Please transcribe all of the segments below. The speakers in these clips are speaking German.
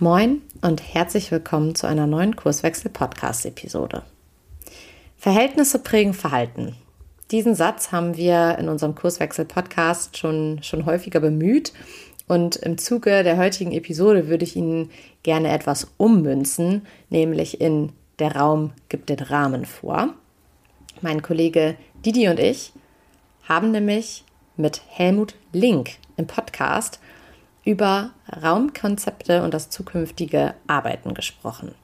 Moin und herzlich willkommen zu einer neuen Kurswechsel-Podcast-Episode. Verhältnisse prägen Verhalten. Diesen Satz haben wir in unserem Kurswechsel-Podcast schon, schon häufiger bemüht und im Zuge der heutigen Episode würde ich Ihnen gerne etwas ummünzen, nämlich in Der Raum gibt den Rahmen vor. Mein Kollege Didi und ich haben nämlich mit Helmut Link im Podcast über Raumkonzepte und das zukünftige Arbeiten gesprochen.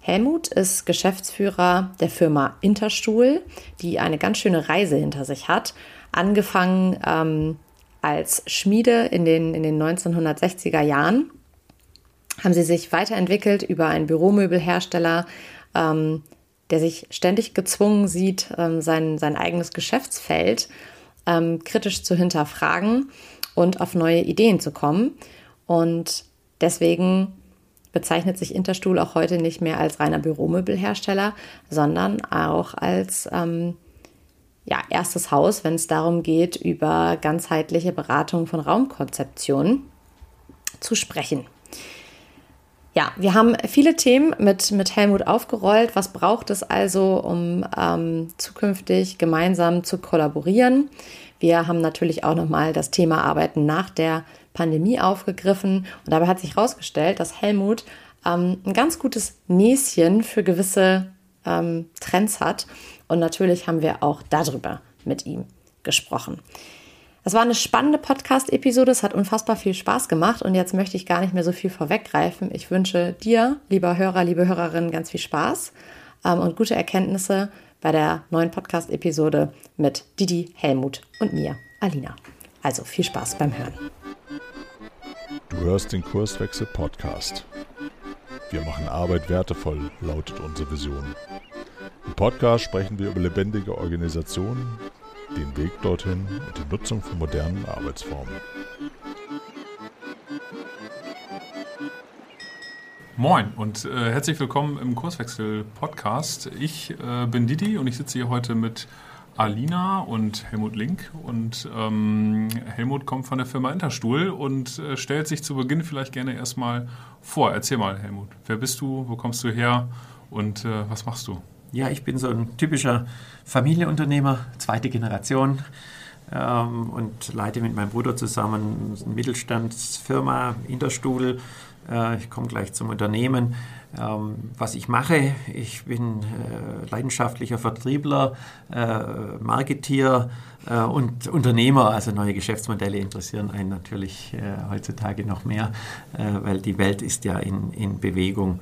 Helmut ist Geschäftsführer der Firma Interstuhl, die eine ganz schöne Reise hinter sich hat. Angefangen ähm, als Schmiede in den, in den 1960er Jahren haben sie sich weiterentwickelt über einen Büromöbelhersteller, ähm, der sich ständig gezwungen sieht, ähm, sein, sein eigenes Geschäftsfeld ähm, kritisch zu hinterfragen und auf neue Ideen zu kommen. Und deswegen bezeichnet sich Interstuhl auch heute nicht mehr als reiner Büromöbelhersteller, sondern auch als ähm, ja, erstes Haus, wenn es darum geht, über ganzheitliche Beratung von Raumkonzeption zu sprechen. Ja, wir haben viele Themen mit, mit Helmut aufgerollt. Was braucht es also, um ähm, zukünftig gemeinsam zu kollaborieren? Wir haben natürlich auch nochmal das Thema Arbeiten nach der Pandemie aufgegriffen. Und dabei hat sich herausgestellt, dass Helmut ähm, ein ganz gutes Näschen für gewisse ähm, Trends hat. Und natürlich haben wir auch darüber mit ihm gesprochen. Es war eine spannende Podcast-Episode. Es hat unfassbar viel Spaß gemacht. Und jetzt möchte ich gar nicht mehr so viel vorweggreifen. Ich wünsche dir, lieber Hörer, liebe Hörerinnen, ganz viel Spaß ähm, und gute Erkenntnisse bei der neuen Podcast-Episode mit Didi, Helmut und mir, Alina. Also viel Spaß beim Hören. Du hörst den Kurswechsel Podcast. Wir machen Arbeit wertevoll, lautet unsere Vision. Im Podcast sprechen wir über lebendige Organisationen, den Weg dorthin und die Nutzung von modernen Arbeitsformen. Moin und äh, herzlich willkommen im Kurswechsel-Podcast. Ich äh, bin Didi und ich sitze hier heute mit Alina und Helmut Link. Und ähm, Helmut kommt von der Firma Interstuhl und äh, stellt sich zu Beginn vielleicht gerne erstmal vor. Erzähl mal, Helmut, wer bist du, wo kommst du her und äh, was machst du? Ja, ich bin so ein typischer Familienunternehmer, zweite Generation. Ähm, und leite mit meinem Bruder zusammen eine Mittelstandsfirma Interstuhl ich komme gleich zum Unternehmen. Ähm, was ich mache, ich bin äh, leidenschaftlicher Vertriebler, äh, Marketier und Unternehmer. Also neue Geschäftsmodelle interessieren einen natürlich heutzutage noch mehr, weil die Welt ist ja in, in Bewegung.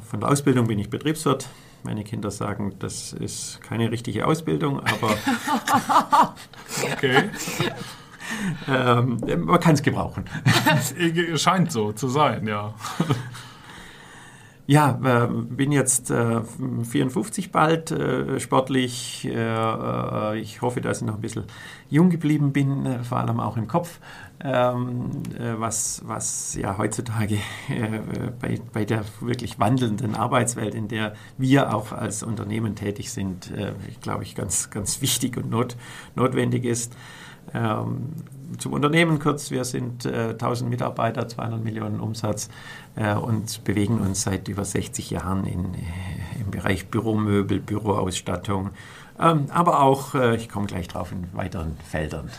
Von der Ausbildung bin ich Betriebswirt. Meine Kinder sagen, das ist keine richtige Ausbildung, aber. okay. ähm, man kann es gebrauchen. Scheint so zu sein, ja. Ja, äh, bin jetzt äh, 54 bald, äh, sportlich. Äh, äh, ich hoffe, dass ich noch ein bisschen jung geblieben bin, äh, vor allem auch im Kopf, ähm, was, was ja heutzutage bei, bei der wirklich wandelnden Arbeitswelt, in der wir auch als Unternehmen tätig sind, glaube ich, ganz, ganz wichtig und not, notwendig ist. Ähm, zum Unternehmen kurz, wir sind äh, 1000 Mitarbeiter, 200 Millionen Umsatz äh, und bewegen uns seit über 60 Jahren in, äh, im Bereich Büromöbel, Büroausstattung, ähm, aber auch, äh, ich komme gleich drauf, in weiteren Feldern.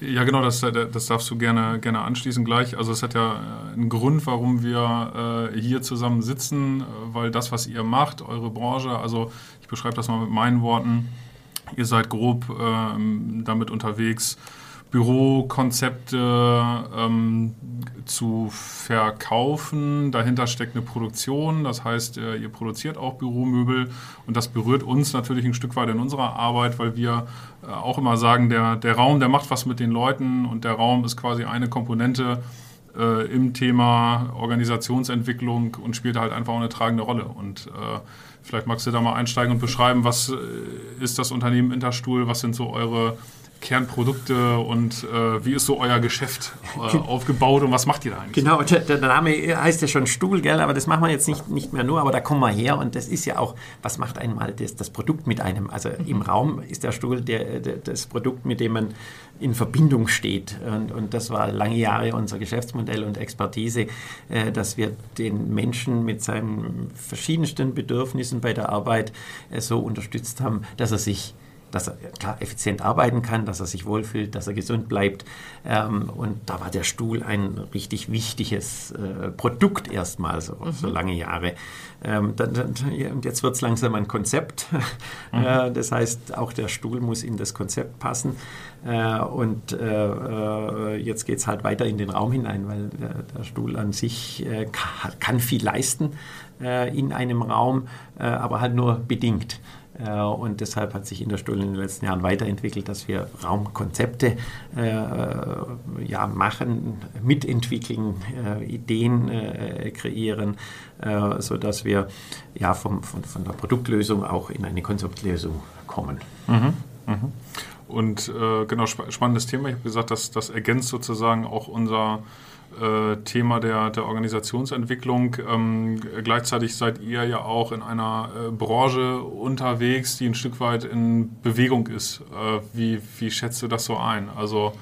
Ja, genau, das, äh, das darfst du gerne, gerne anschließen gleich. Also es hat ja äh, einen Grund, warum wir äh, hier zusammen sitzen, weil das, was ihr macht, eure Branche, also ich beschreibe das mal mit meinen Worten, Ihr seid grob ähm, damit unterwegs, Bürokonzepte ähm, zu verkaufen. Dahinter steckt eine Produktion, das heißt, äh, ihr produziert auch Büromöbel und das berührt uns natürlich ein Stück weit in unserer Arbeit, weil wir äh, auch immer sagen, der, der Raum, der macht was mit den Leuten und der Raum ist quasi eine Komponente äh, im Thema Organisationsentwicklung und spielt halt einfach auch eine tragende Rolle. Und äh, Vielleicht magst du da mal einsteigen und beschreiben, was äh, ist das Unternehmen Interstuhl, was sind so eure Kernprodukte und äh, wie ist so euer Geschäft äh, aufgebaut und was macht ihr da eigentlich? Genau, der, der, Name heißt ja schon Stuhl, gell? aber das machen wir jetzt nicht, nicht mehr nur, aber da kommen wir her und das ist ja auch, was macht einmal das, das Produkt mit einem? Also im mhm. Raum ist der Stuhl der, der, das Produkt, mit dem man in Verbindung steht. Und, und, das war lange Jahre unser Geschäftsmodell und Expertise, äh, dass wir den Menschen mit seinen verschiedensten Bedürfnissen bei der Arbeit äh, so unterstützt haben, dass er sich dass er klar effizient arbeiten kann, dass er sich wohlfühlt, dass er gesund bleibt. Ähm, und da war der Stuhl ein richtig wichtiges äh, Produkt erstmal, so, mhm. so lange Jahre. Ähm, dann, dann, und jetzt wird es langsam ein Konzept. Mhm. Äh, das heißt, auch der Stuhl muss in das Konzept passen. Äh, und äh, äh, jetzt geht es halt weiter in den Raum hinein, weil der Stuhl an sich äh, kann viel leisten in einem Raum, aber halt nur bedingt. Äh, und deshalb hat sich Interstuhl in den letzten Jahren weiterentwickelt, dass wir Raumkonzepte äh, ja, machen, mitentwickeln, äh, Ideen äh, kreieren, äh, sodass wir ja, vom, von, von der Produktlösung auch in eine Konzeptlösung kommen. Mhm. Mhm. Und äh, genau, sp spannendes Thema. Ich habe gesagt, dass das ergänzt sozusagen auch unser äh, Thema der, der Organisationsentwicklung. Ähm, gleichzeitig seid ihr ja auch in einer äh, Branche unterwegs, die ein Stück weit in Bewegung ist. Äh, wie, wie schätzt du das so ein? Also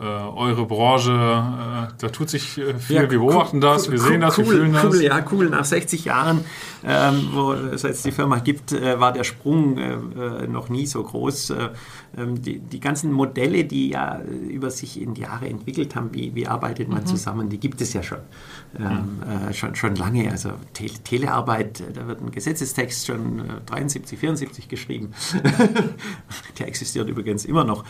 äh, eure Branche, äh, da tut sich äh, viel. Ja, wir beobachten das, wir sehen das, cool, wir fühlen das. Cool, ja, cool. Nach 60 Jahren, ähm, wo es jetzt die Firma gibt, äh, war der Sprung äh, noch nie so groß. Ähm, die, die, ganzen Modelle, die ja über sich in Jahre entwickelt haben, wie, wie arbeitet man mhm. zusammen, die gibt es ja schon. Ähm, mhm. schon, schon lange. Also Te Telearbeit, da wird ein Gesetzestext schon 73, 74 geschrieben. der existiert übrigens immer noch.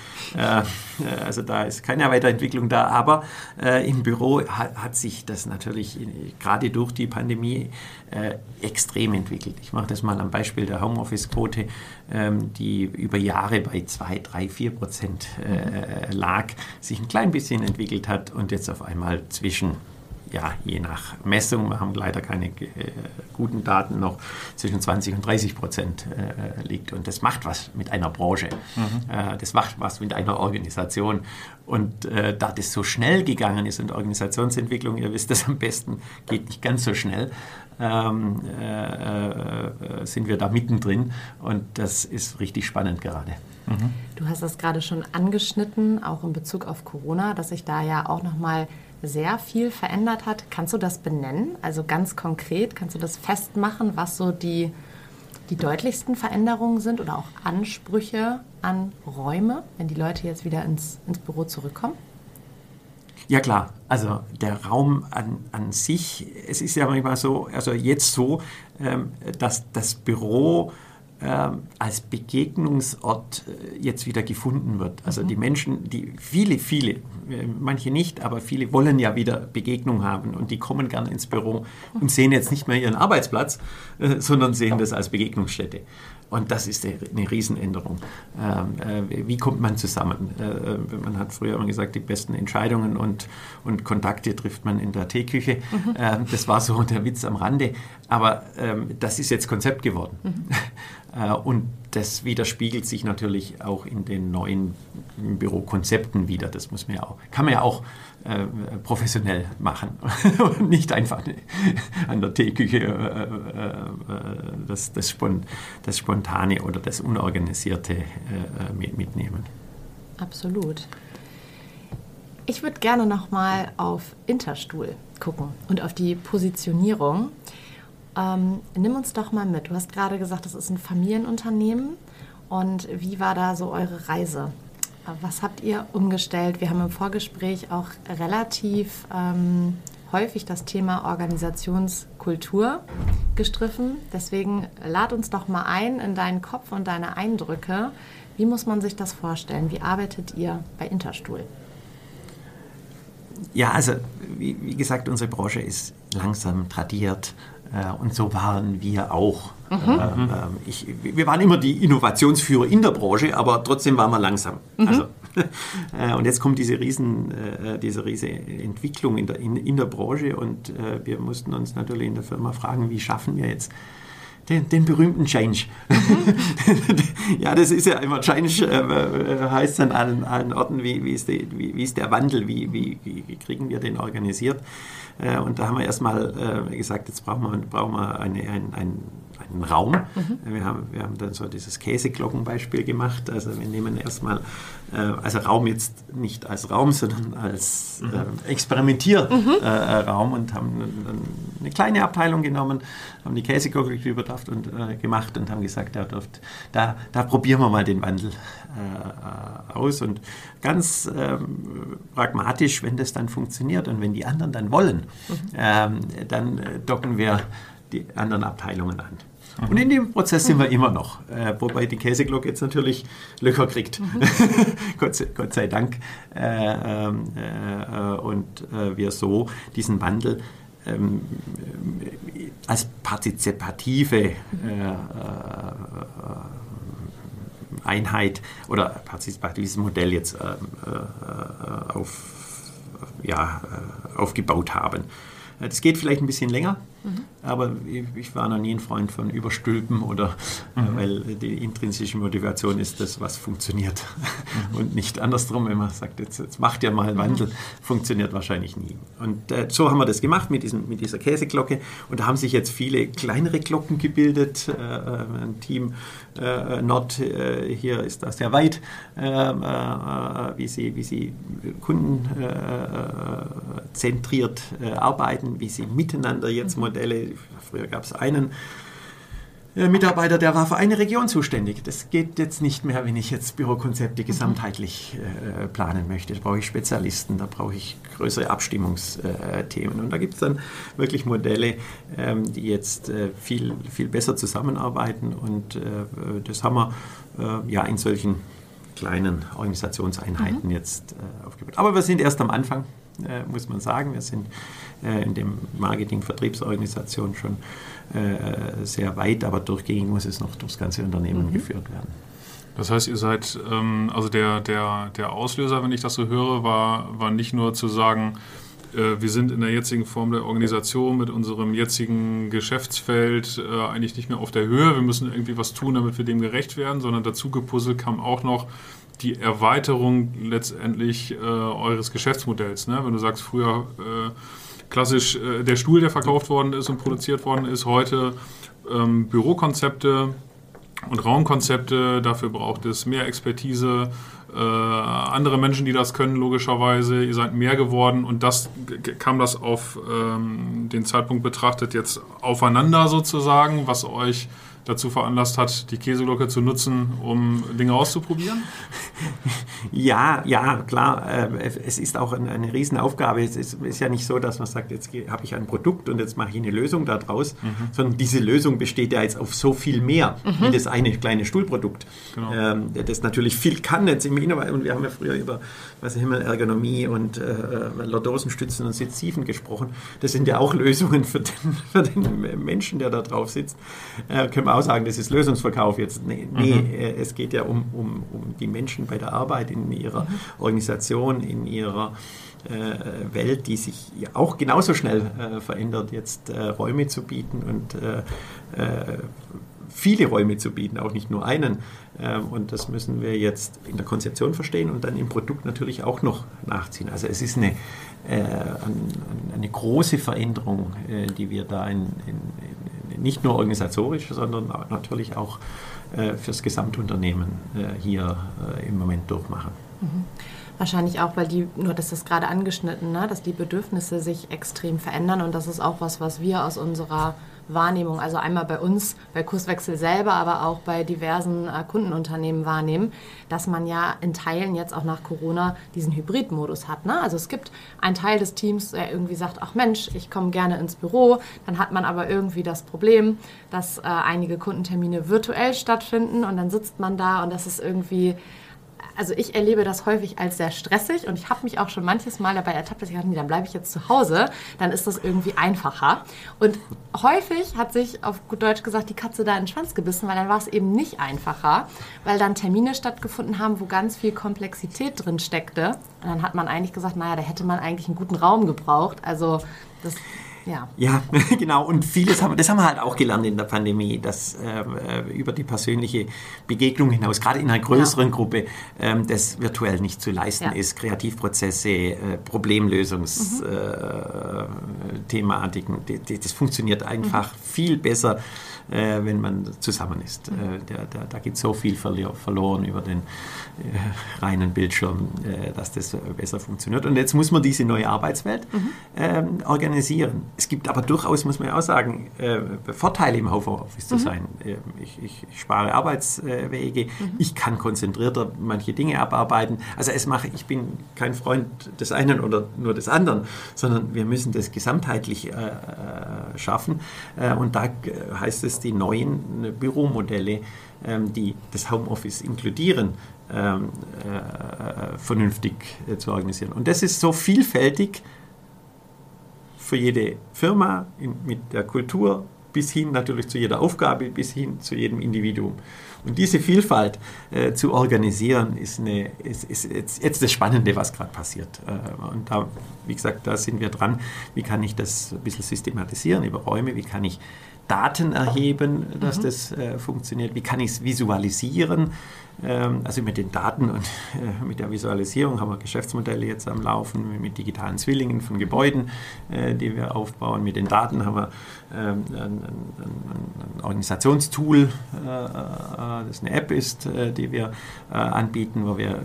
also da ist kein keine Weiterentwicklung da, aber äh, im Büro hat, hat, sich das natürlich gerade durch die Pandemie äh, extrem entwickelt. Ich mache das mal am Beispiel der Homeoffice-Quote, ähm, die über Jahre bei 2, 3, 4 Prozent äh, lag, sich ein klein bisschen entwickelt hat und jetzt auf einmal zwischen ja, je nach Messung, wir haben leider keine äh, guten Daten noch, zwischen 20 und 30 Prozent äh, liegt. Und das macht was mit einer Branche. Mhm. Äh, das macht was mit einer Organisation. Und äh, da das so schnell gegangen ist und Organisationsentwicklung, ihr wisst das am besten, geht nicht ganz so schnell, ähm, äh, äh, sind wir da mittendrin. Und das ist richtig spannend gerade. Mhm. Du hast das gerade schon angeschnitten, auch in Bezug auf Corona, dass sich da ja auch nochmal mal sehr viel verändert hat. Kannst du das benennen? Also ganz konkret, kannst du das festmachen, was so die, die deutlichsten Veränderungen sind oder auch Ansprüche an Räume, wenn die Leute jetzt wieder ins, ins Büro zurückkommen? Ja klar, also der Raum an, an sich, es ist ja manchmal so, also jetzt so, ähm, dass das Büro als Begegnungsort äh, jetzt wieder gefunden wird. Also mhm. die Menschen, die viele, viele, äh, manche nicht, aber viele wollen ja wieder Begegnung haben und die kommen gerne ins Büro und sehen jetzt nicht mehr ihren Arbeitsplatz, äh, sondern sehen das als Begegnungsstätte. Und das ist eine Riesenänderung. Ähm, äh, wie kommt man zusammen? Man hat früher immer gesagt, die besten Entscheidungen und, und Kontakte trifft man in der Teeküche. Mhm. Ähm, das war so der Witz am Rande. Aber ähm, das ist jetzt Konzept geworden. Äh, und das widerspiegelt sich natürlich auch in den neuen Bürokonzepten wieder. Das muss man ja auch, kann man ja auch äh, professionell machen und nicht einfach an der Teeküche äh, das, das, das, Spontane oder das Unorganisierte mitnehmen. Absolut. Ich würde gerne noch mal auf Interstuhl gucken und auf die Positionierung. Ähm, nimm uns doch mal mit. Du hast gerade gesagt, das ist ein Familienunternehmen. Und wie war da so eure Reise? Was habt ihr umgestellt? Wir haben im Vorgespräch auch relativ ähm, häufig das Thema Organisationskultur gestriffen. Deswegen lad uns doch mal ein in deinen Kopf und deine Eindrücke. Wie muss man sich das vorstellen? Wie arbeitet ihr bei Interstuhl? Ja, also wie, wie gesagt, unsere Branche ist langsam tradiert äh, und so waren wir auch. Mhm. Ähm, ähm, ich, wir waren immer die Innovationsführer in der Branche, aber trotzdem waren wir langsam. Mhm. Also, äh, und jetzt kommt diese riesen, äh, diese riesige Entwicklung in der, in, in der Branche und wir mussten uns natürlich in der Firma fragen, wie schaffen wir jetzt den, den berühmten Change. ja, das ist ja immer Change, äh, heißt an allen, allen Orten, wie, wie, ist die, wie, wie, ist der Wandel, wie, wie, wie kriegen wir den organisiert. Äh, und da haben wir erstmal äh, gesagt, jetzt brauchen wir, brauchen wir eine, ein, ein einen Raum. Mhm. Wir, haben, wir haben dann so dieses Käseglockenbeispiel gemacht. Also wir nehmen erstmal, äh, also Raum jetzt nicht als Raum, sondern als mhm. äh, Experimentierraum mhm. äh, und haben eine kleine Abteilung genommen, haben die Käseglocke überdacht und äh, gemacht und haben gesagt, ja, dürft, da, da probieren wir mal den Wandel äh, aus und ganz ähm, pragmatisch, wenn das dann funktioniert und wenn die anderen dann wollen, mhm. ähm, dann äh, docken wir die anderen Abteilungen an. Und in dem Prozess sind wir immer noch, äh, wobei die Käseglocke jetzt natürlich Löcher kriegt. Mhm. Gott, sei, Gott, sei, Dank. Äh, ähm, äh, und äh, wir so diesen Wandel ähm, als partizipative äh, äh, Einheit oder partizipatives Modell jetzt auf, ja, aufgebaut haben. Das geht vielleicht ein bisschen länger, mhm. aber ich war noch nie ein Freund von Überstülpen oder mhm. weil die intrinsische Motivation ist das, was funktioniert mhm. und nicht andersrum, wenn man sagt, jetzt, jetzt macht ihr mal einen Wandel, mhm. funktioniert wahrscheinlich nie. Und äh, so haben wir das gemacht mit, diesem, mit dieser Käseglocke und da haben sich jetzt viele kleinere Glocken gebildet. Äh, äh ein Team äh, Nord äh, hier ist da sehr weit, äh, wie, sie, wie sie kundenzentriert arbeiten, wie sie miteinander jetzt mhm. Modelle, früher gab es einen äh, Mitarbeiter, der war für eine Region zuständig. Das geht jetzt nicht mehr, wenn ich jetzt Bürokonzepte gesamtheitlich äh, planen möchte. Da brauche ich Spezialisten, da brauche ich größere Abstimmungsthemen. Und da gibt es dann wirklich Modelle, ähm, die jetzt äh, viel, viel besser zusammenarbeiten. Und äh, das haben wir äh, ja in solchen kleinen Organisationseinheiten mhm. jetzt äh, aufgebaut. Aber wir sind erst am Anfang, muss man sagen. Wir sind in dem Marketing-Vertriebsorganisation schon äh, sehr weit, aber durchgängig muss es noch durchs ganze Unternehmen mhm. geführt werden. Das heißt, ihr seid, ähm, also der, der, der Auslöser, wenn ich das so höre, war, war nicht nur zu sagen, äh, wir sind in der jetzigen Form der Organisation mit unserem jetzigen Geschäftsfeld äh, eigentlich nicht mehr auf der Höhe. Wir müssen irgendwie was tun, damit wir dem gerecht werden, sondern dazu gepuzzelt kam auch noch die Erweiterung letztendlich äh, eures Geschäftsmodells. Ne? Wenn du sagst, früher äh, klassisch äh, der Stuhl, der verkauft worden ist und produziert worden ist, heute ähm, Bürokonzepte und Raumkonzepte. Dafür braucht es mehr Expertise, äh, andere Menschen, die das können, logischerweise. Ihr seid mehr geworden und das kam das auf ähm, den Zeitpunkt betrachtet jetzt aufeinander sozusagen, was euch dazu veranlasst hat, die Käseglocke zu nutzen, um Dinge auszuprobieren? Ja, ja, klar. Äh, es ist auch eine, Riesenaufgabe. Es ist, ja nicht so, dass man sagt, jetzt habe ich ein Produkt und jetzt mache ich eine Lösung daraus, mhm. sondern diese Lösung besteht ja jetzt auf so viel mehr mhm. wie das eine kleine Stuhlprodukt. Genau. Ähm, das natürlich viel kann jetzt im Inneren. Und wir haben ja früher über was Himmelergonomie und äh, Lordosenstützen und Sitziven gesprochen. Das sind ja auch Lösungen für den, für den Menschen, der da drauf sitzt. Äh, können wir auch sagen, das ist Lösungsverkauf jetzt. Nee, nee mhm. Äh, es geht ja um, um, um die Menschen bei der Arbeit, in ihrer. Organisation, in ihrer äh, Welt, die sich auch genauso schnell äh, verändert, jetzt äh, Räume zu bieten und äh, viele Räume zu bieten, auch nicht nur einen. Ähm, und das müssen wir jetzt in der Konzeption verstehen und dann im Produkt natürlich auch noch nachziehen. Also es ist eine, äh, eine große Veränderung, äh, die wir da in, in, nicht nur organisatorisch, sondern natürlich auch äh, fürs Gesamtunternehmen hier im Moment durchmachen. Mhm. Wahrscheinlich auch, weil die, nur das ist gerade angeschnitten, ne, dass die Bedürfnisse sich extrem verändern und das ist auch was, was wir aus unserer Wahrnehmung, also einmal bei uns, bei Kurswechsel selber, aber auch bei diversen äh, Kundenunternehmen wahrnehmen, dass man ja in Teilen jetzt auch nach Corona diesen Hybridmodus hat. Ne? Also es gibt einen Teil des Teams, der irgendwie sagt, ach Mensch, ich komme gerne ins Büro, dann hat man aber irgendwie das Problem, dass äh, einige Kundentermine virtuell stattfinden und dann sitzt man da und das ist irgendwie also ich erlebe das häufig als sehr stressig und ich habe mich auch schon manches Mal dabei ertappt, dass ich dachte, dann bleibe ich jetzt zu Hause, dann ist das irgendwie einfacher. Und häufig hat sich auf gut Deutsch gesagt die Katze da in den Schwanz gebissen, weil dann war es eben nicht einfacher, weil dann Termine stattgefunden haben, wo ganz viel Komplexität drin steckte. Und dann hat man eigentlich gesagt, naja, da hätte man eigentlich einen guten Raum gebraucht. Also das Ja. ja, genau. Und vieles haben, das haben wir halt auch gelernt in der Pandemie, dass äh, über die persönliche Begegnung hinaus, gerade in einer größeren ja. Gruppe, äh, das virtuell nicht zu leisten ja. ist. Kreativprozesse, äh, Problemlösungsthematiken, mhm. das funktioniert einfach mhm. viel besser äh, wenn man zusammen ist. Äh, der, der, da geht so viel verloren über den äh, reinen Bildschirm, äh, dass das besser funktioniert. Und jetzt muss man diese neue Arbeitswelt mhm. Ähm, organisieren. Es gibt aber durchaus, muss man ja auch sagen, äh, Vorteile im Homeoffice zu mhm. sein. Ähm, ich, ich, ich, spare Arbeitswege, mhm. ich kann konzentrierter manche Dinge abarbeiten. Also es mache, ich bin kein Freund des einen oder nur des anderen, sondern wir müssen das gesamtheitlich äh, schaffen. und da heißt es, die neuen Büromodelle, ähm, die das Homeoffice inkludieren, ähm, äh, vernünftig äh, zu organisieren. Und das ist so vielfältig für jede Firma mit der Kultur bis hin natürlich zu jeder Aufgabe, bis hin zu jedem Individuum. Und diese Vielfalt äh, zu organisieren, ist, eine, ist, ist jetzt, jetzt, das Spannende, was gerade passiert. Äh, und da, wie gesagt, da sind wir dran. Wie kann ich das ein bisschen systematisieren über Räume? Wie kann ich Daten erheben, dass mhm. das äh, funktioniert? Wie kann ich es visualisieren? Ähm, also mit den Daten und äh, mit der Visualisierung haben wir Geschäftsmodelle jetzt am Laufen, mit digitalen Zwillingen von Gebäuden, äh, die wir aufbauen. Mit den Daten haben wir ähm, ein, ein, ein Organisationstool, äh, das eine App ist, die wir anbieten, wo wir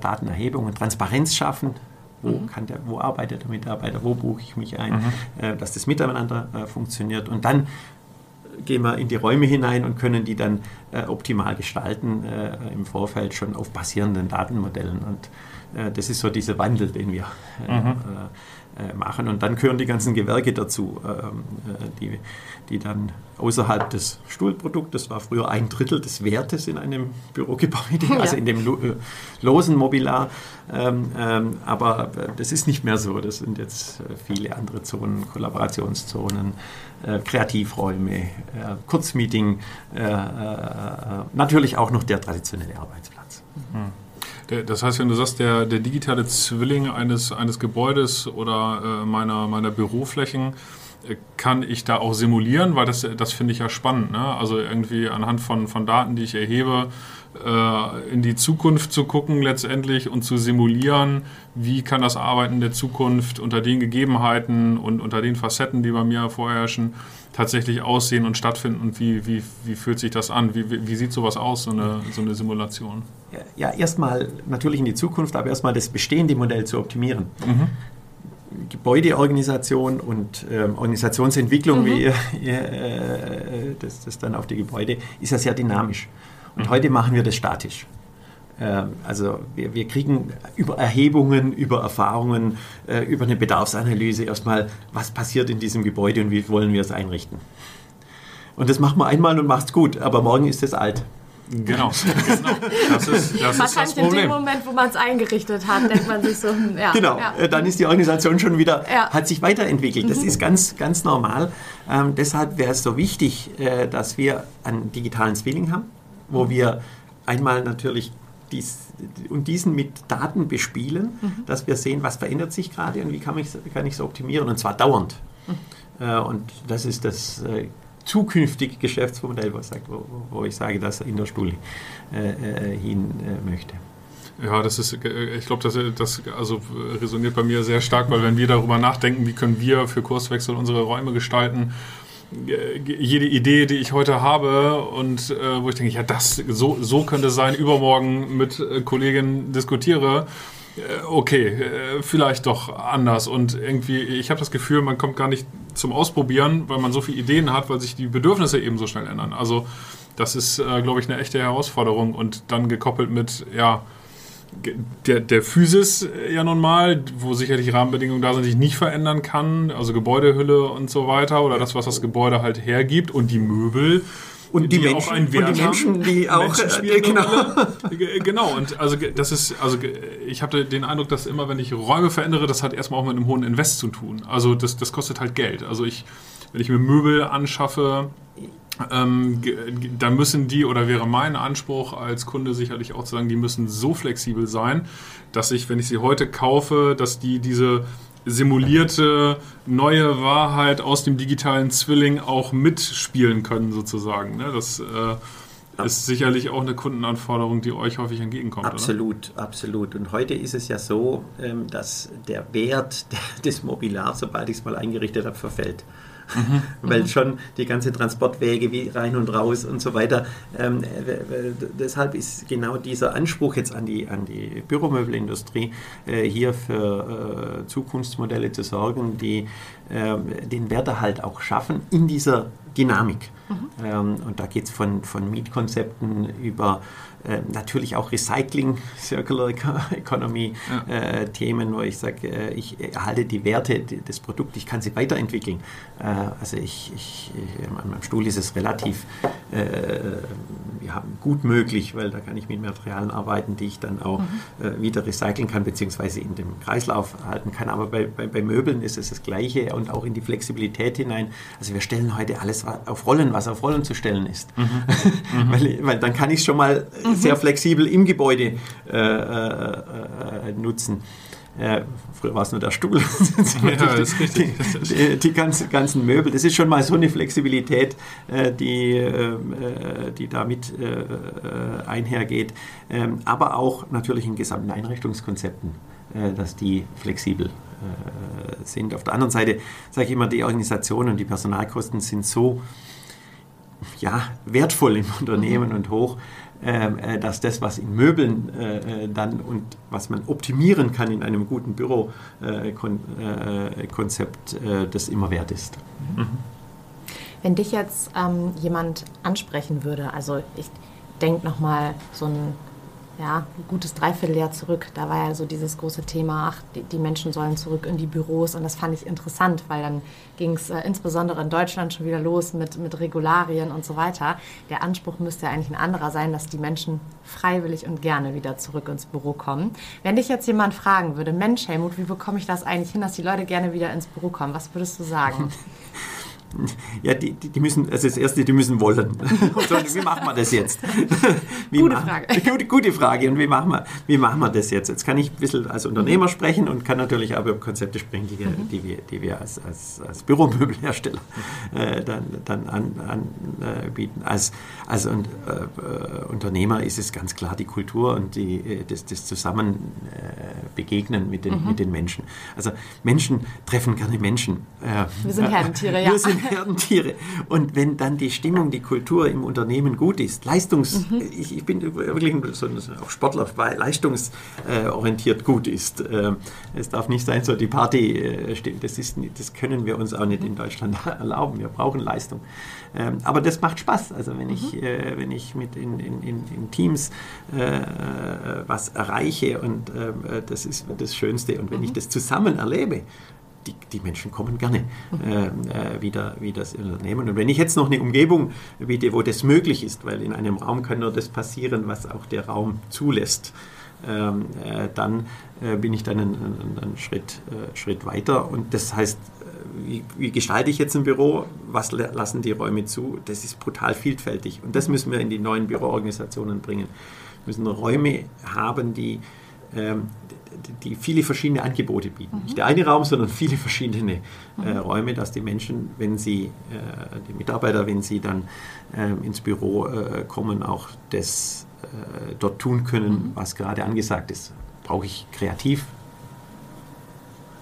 Datenerhebung und Transparenz schaffen. Wo, mhm. kann der, wo arbeitet der Mitarbeiter, wo buche ich mich ein, mhm. dass das miteinander funktioniert. Und dann gehen wir in die Räume hinein und können die dann äh, optimal gestalten äh, im Vorfeld schon auf basierenden Datenmodellen. Und äh, das ist so dieser Wandel, den wir äh, mhm. Äh, machen. Und dann gehören die ganzen Gewerke dazu, ähm, äh, die, die dann außerhalb des Stuhlprodukts, das war früher ein Drittel des Wertes in einem Bürogebäude, ja. also in dem losen Mobilar. Ähm, ähm, aber das ist nicht mehr so. Das sind jetzt viele andere Zonen, Kollaborationszonen, Kreativräume, Kurzmeeting, natürlich auch noch der traditionelle Arbeitsplatz. Mhm. Das heißt, wenn du sagst, der, der digitale Zwilling eines, eines Gebäudes oder äh, meiner, meiner Büroflächen, äh, kann ich da auch simulieren, weil das, das finde ich ja spannend. Ne? Also irgendwie anhand von, von Daten, die ich erhebe, äh, in die Zukunft zu gucken letztendlich und zu simulieren, wie kann das Arbeiten der Zukunft unter den Gegebenheiten und unter den Facetten, die bei mir vorherrschen, tatsächlich aussehen und stattfinden und wie, wie, wie fühlt sich das an? Wie, wie, wie sieht sowas aus, so eine, so eine Simulation? Ja, erstmal natürlich in die Zukunft, aber erstmal das bestehende Modell zu optimieren. Mhm. Gebäudeorganisation und ähm, Organisationsentwicklung, mhm. wie ihr, ihr äh, das, das, dann auf die Gebäude, ist ja sehr dynamisch. Und mhm. heute machen wir das statisch. Ähm, also wir, wir, kriegen über Erhebungen, über Erfahrungen, äh, über eine Bedarfsanalyse erstmal, was passiert in diesem Gebäude und wie wollen wir es einrichten. Und das machen wir einmal und macht es gut, aber morgen ist es alt. Genau, genau. Das ist, das Wahrscheinlich ist in dem Moment, wo man es eingerichtet hat, denkt man sich so, hm, ja. Genau, ja. Äh, dann ist die Organisation schon wieder, ja. hat sich weiterentwickelt. Das mhm. ist ganz, ganz normal. Ähm, deshalb wäre es so wichtig, äh, dass wir einen digitalen Zwilling haben, wo wir einmal natürlich dies, und diesen mit Daten bespielen, mhm. dass wir sehen, was verändert sich gerade und wie kann ich es optimieren und zwar dauernd. Mhm. Äh, und das ist das äh, zukünftige Geschäftsmodell, was sagt, wo, wo, ich sage, dass er in der Stuhl äh, äh, hin äh, möchte. Ja, das ist, ich glaube, das, das also resoniert bei mir sehr stark, weil wenn wir darüber nachdenken, wie können wir für Kurswechsel unsere Räume gestalten, jede Idee, die ich heute habe und äh, wo ich denke, ja, das so, so könnte sein, übermorgen mit äh, Kolleginnen diskutiere, äh, okay, äh, vielleicht doch anders. Und irgendwie, ich habe das Gefühl, man kommt gar nicht zum Ausprobieren, weil man so viele Ideen hat, weil sich die Bedürfnisse eben so schnell ändern. Also das ist, äh, glaube ich, eine echte Herausforderung und dann gekoppelt mit, ja, der, der Physis äh, ja nun mal, wo sicherlich Rahmenbedingungen da sind, die ich nicht verändern kann, also Gebäudehülle und so weiter oder das, was das Gebäude halt hergibt und die Möbel. Und die, die Menschen, auch einen Wert und die Menschen, haben. die auch Menschen spielen genau. genau. Und also das ist, also ich habe den Eindruck, dass immer, wenn ich Räume verändere, das hat erstmal auch mit einem hohen Invest zu tun. Also das, das kostet halt Geld. Also ich, wenn ich mir Möbel anschaffe, ähm, dann müssen die, oder wäre mein Anspruch als Kunde sicherlich auch zu sagen, die müssen so flexibel sein, dass ich, wenn ich sie heute kaufe, dass die diese simulierte neue Wahrheit aus dem digitalen Zwilling auch mitspielen können, sozusagen. Ne? Das äh, ist sicherlich auch eine Kundenanforderung, die euch häufig entgegenkommt. Absolut, oder? absolut. Und heute ist es ja so, ähm, dass der Wert des Mobilars, sobald ich es mal eingerichtet habe, verfällt. Mhm. weil schon die ganze Transportwege wie rein und raus und so weiter. Ähm, äh, deshalb ist genau dieser Anspruch jetzt an die, an die Büromöbelindustrie, äh, hier für äh, Zukunftsmodelle zu sorgen, die äh, den Werterhalt auch schaffen in dieser Dynamik. Mhm. Ähm, und da geht es von, von Mietkonzepten über äh, natürlich auch Recycling, Circular Economy ja. äh, Themen, wo ich sage, äh, ich erhalte die Werte des Produkts, ich kann sie weiterentwickeln. Äh, also ich, ich, an meinem Stuhl ist es relativ äh, ja, gut möglich, weil da kann ich mit Materialien arbeiten, die ich dann auch mhm. Äh, wieder recyceln kann, beziehungsweise in dem Kreislauf halten kann. Aber bei, bei, bei, Möbeln ist es das Gleiche und auch in die Flexibilität hinein. Also wir stellen heute alles auf Rollen, was auf Rollen zu stellen ist. Mhm. Mhm. weil, weil dann kann ich es schon mal mhm. sehr flexibel im Gebäude äh, äh, äh nutzen. Äh, früher war es nur der Stuhl. ja, das ist richtig. Die, die, die ganzen, ganzen, Möbel, das ist schon mal so eine Flexibilität, äh, die, ähm, äh, die damit äh, einhergeht. Ähm, aber auch natürlich in gesamten Einrichtungskonzepten, äh, dass die flexibel sind. Auf der anderen Seite sage ich immer, die Organisation und die Personalkosten sind so ja, wertvoll im Unternehmen und hoch, äh, dass das, was in Möbeln äh, äh, dann und was man optimieren kann in einem guten Bürokonzept, das immer wert ist. Mhm. Wenn dich jetzt ähm, jemand ansprechen würde, also ich denke nochmal so ein ja, ein gutes Dreivierteljahr zurück. Da war ja so dieses große Thema, ach, die, die Menschen sollen zurück in die Büros. Und das fand ich interessant, weil dann ging es äh, insbesondere in Deutschland schon wieder los mit, mit Regularien und so weiter. Der Anspruch müsste ja eigentlich ein anderer sein, dass die Menschen freiwillig und gerne wieder zurück ins Büro kommen. Wenn dich jetzt jemand fragen würde, Mensch, Helmut, wie bekomme ich das eigentlich hin, dass die Leute gerne wieder ins Büro kommen? Was würdest du sagen? Ja, die, die müssen, also das Erste, die müssen wollen. Und wie machen wir das jetzt? Wie gute Frage. Gute, gute, Frage. Und wie machen, wir, wie machen wir das jetzt? Jetzt kann ich ein bisschen als Unternehmer sprechen und kann natürlich auch über Konzepte sprechen, die wir, mhm. die wir, die wir als, als, als Büromöbelhersteller äh, dann, dann anbieten. An, äh, als als äh, Unternehmer ist es ganz klar die Kultur und die, äh, das, das Zusammenbegegnen äh, mit, den, mhm. mit den Menschen. Also Menschen treffen gerne Menschen. Äh, wir sind Herdentiere, ja. Wir sind Herdentiere. Und wenn dann die Stimmung, die Kultur im Unternehmen gut ist, Leistungs, mhm. ich, ich, bin wirklich so ein auch Sportler, weil leistungsorientiert gut ist. Ähm, es darf nicht sein, so die Party äh, stimmt. Das, ist, das können wir uns auch nicht in Deutschland erlauben. Wir brauchen Leistung. Ähm, aber das macht Spaß. Also wenn ich, mhm. äh, wenn ich mit in, in, in Teams äh, was erreiche und äh, das ist das Schönste. Und wenn mhm. ich das zusammen erlebe, die, die, Menschen kommen gerne äh, äh, wieder, wieder das Unternehmen. Und wenn ich jetzt noch eine Umgebung biete, wo das möglich ist, weil in einem Raum kann nur das passieren, was auch der Raum zulässt, ähm, äh, dann äh, bin ich dann einen, einen Schritt, äh, Schritt weiter. Und das heißt, wie, wie, gestalte ich jetzt ein Büro? Was lassen die Räume zu? Das ist brutal vielfältig. Und das müssen wir in die neuen Büroorganisationen bringen. Wir müssen Räume haben, die, ähm, die viele verschiedene Angebote bieten. Mhm. Nicht der eine Raum, sondern viele verschiedene äh, mhm. Räume, dass die Menschen, wenn sie, äh, die Mitarbeiter, wenn sie dann äh, ins Büro äh, kommen, auch das äh, dort tun können, mhm. was gerade angesagt ist. Brauche ich kreativ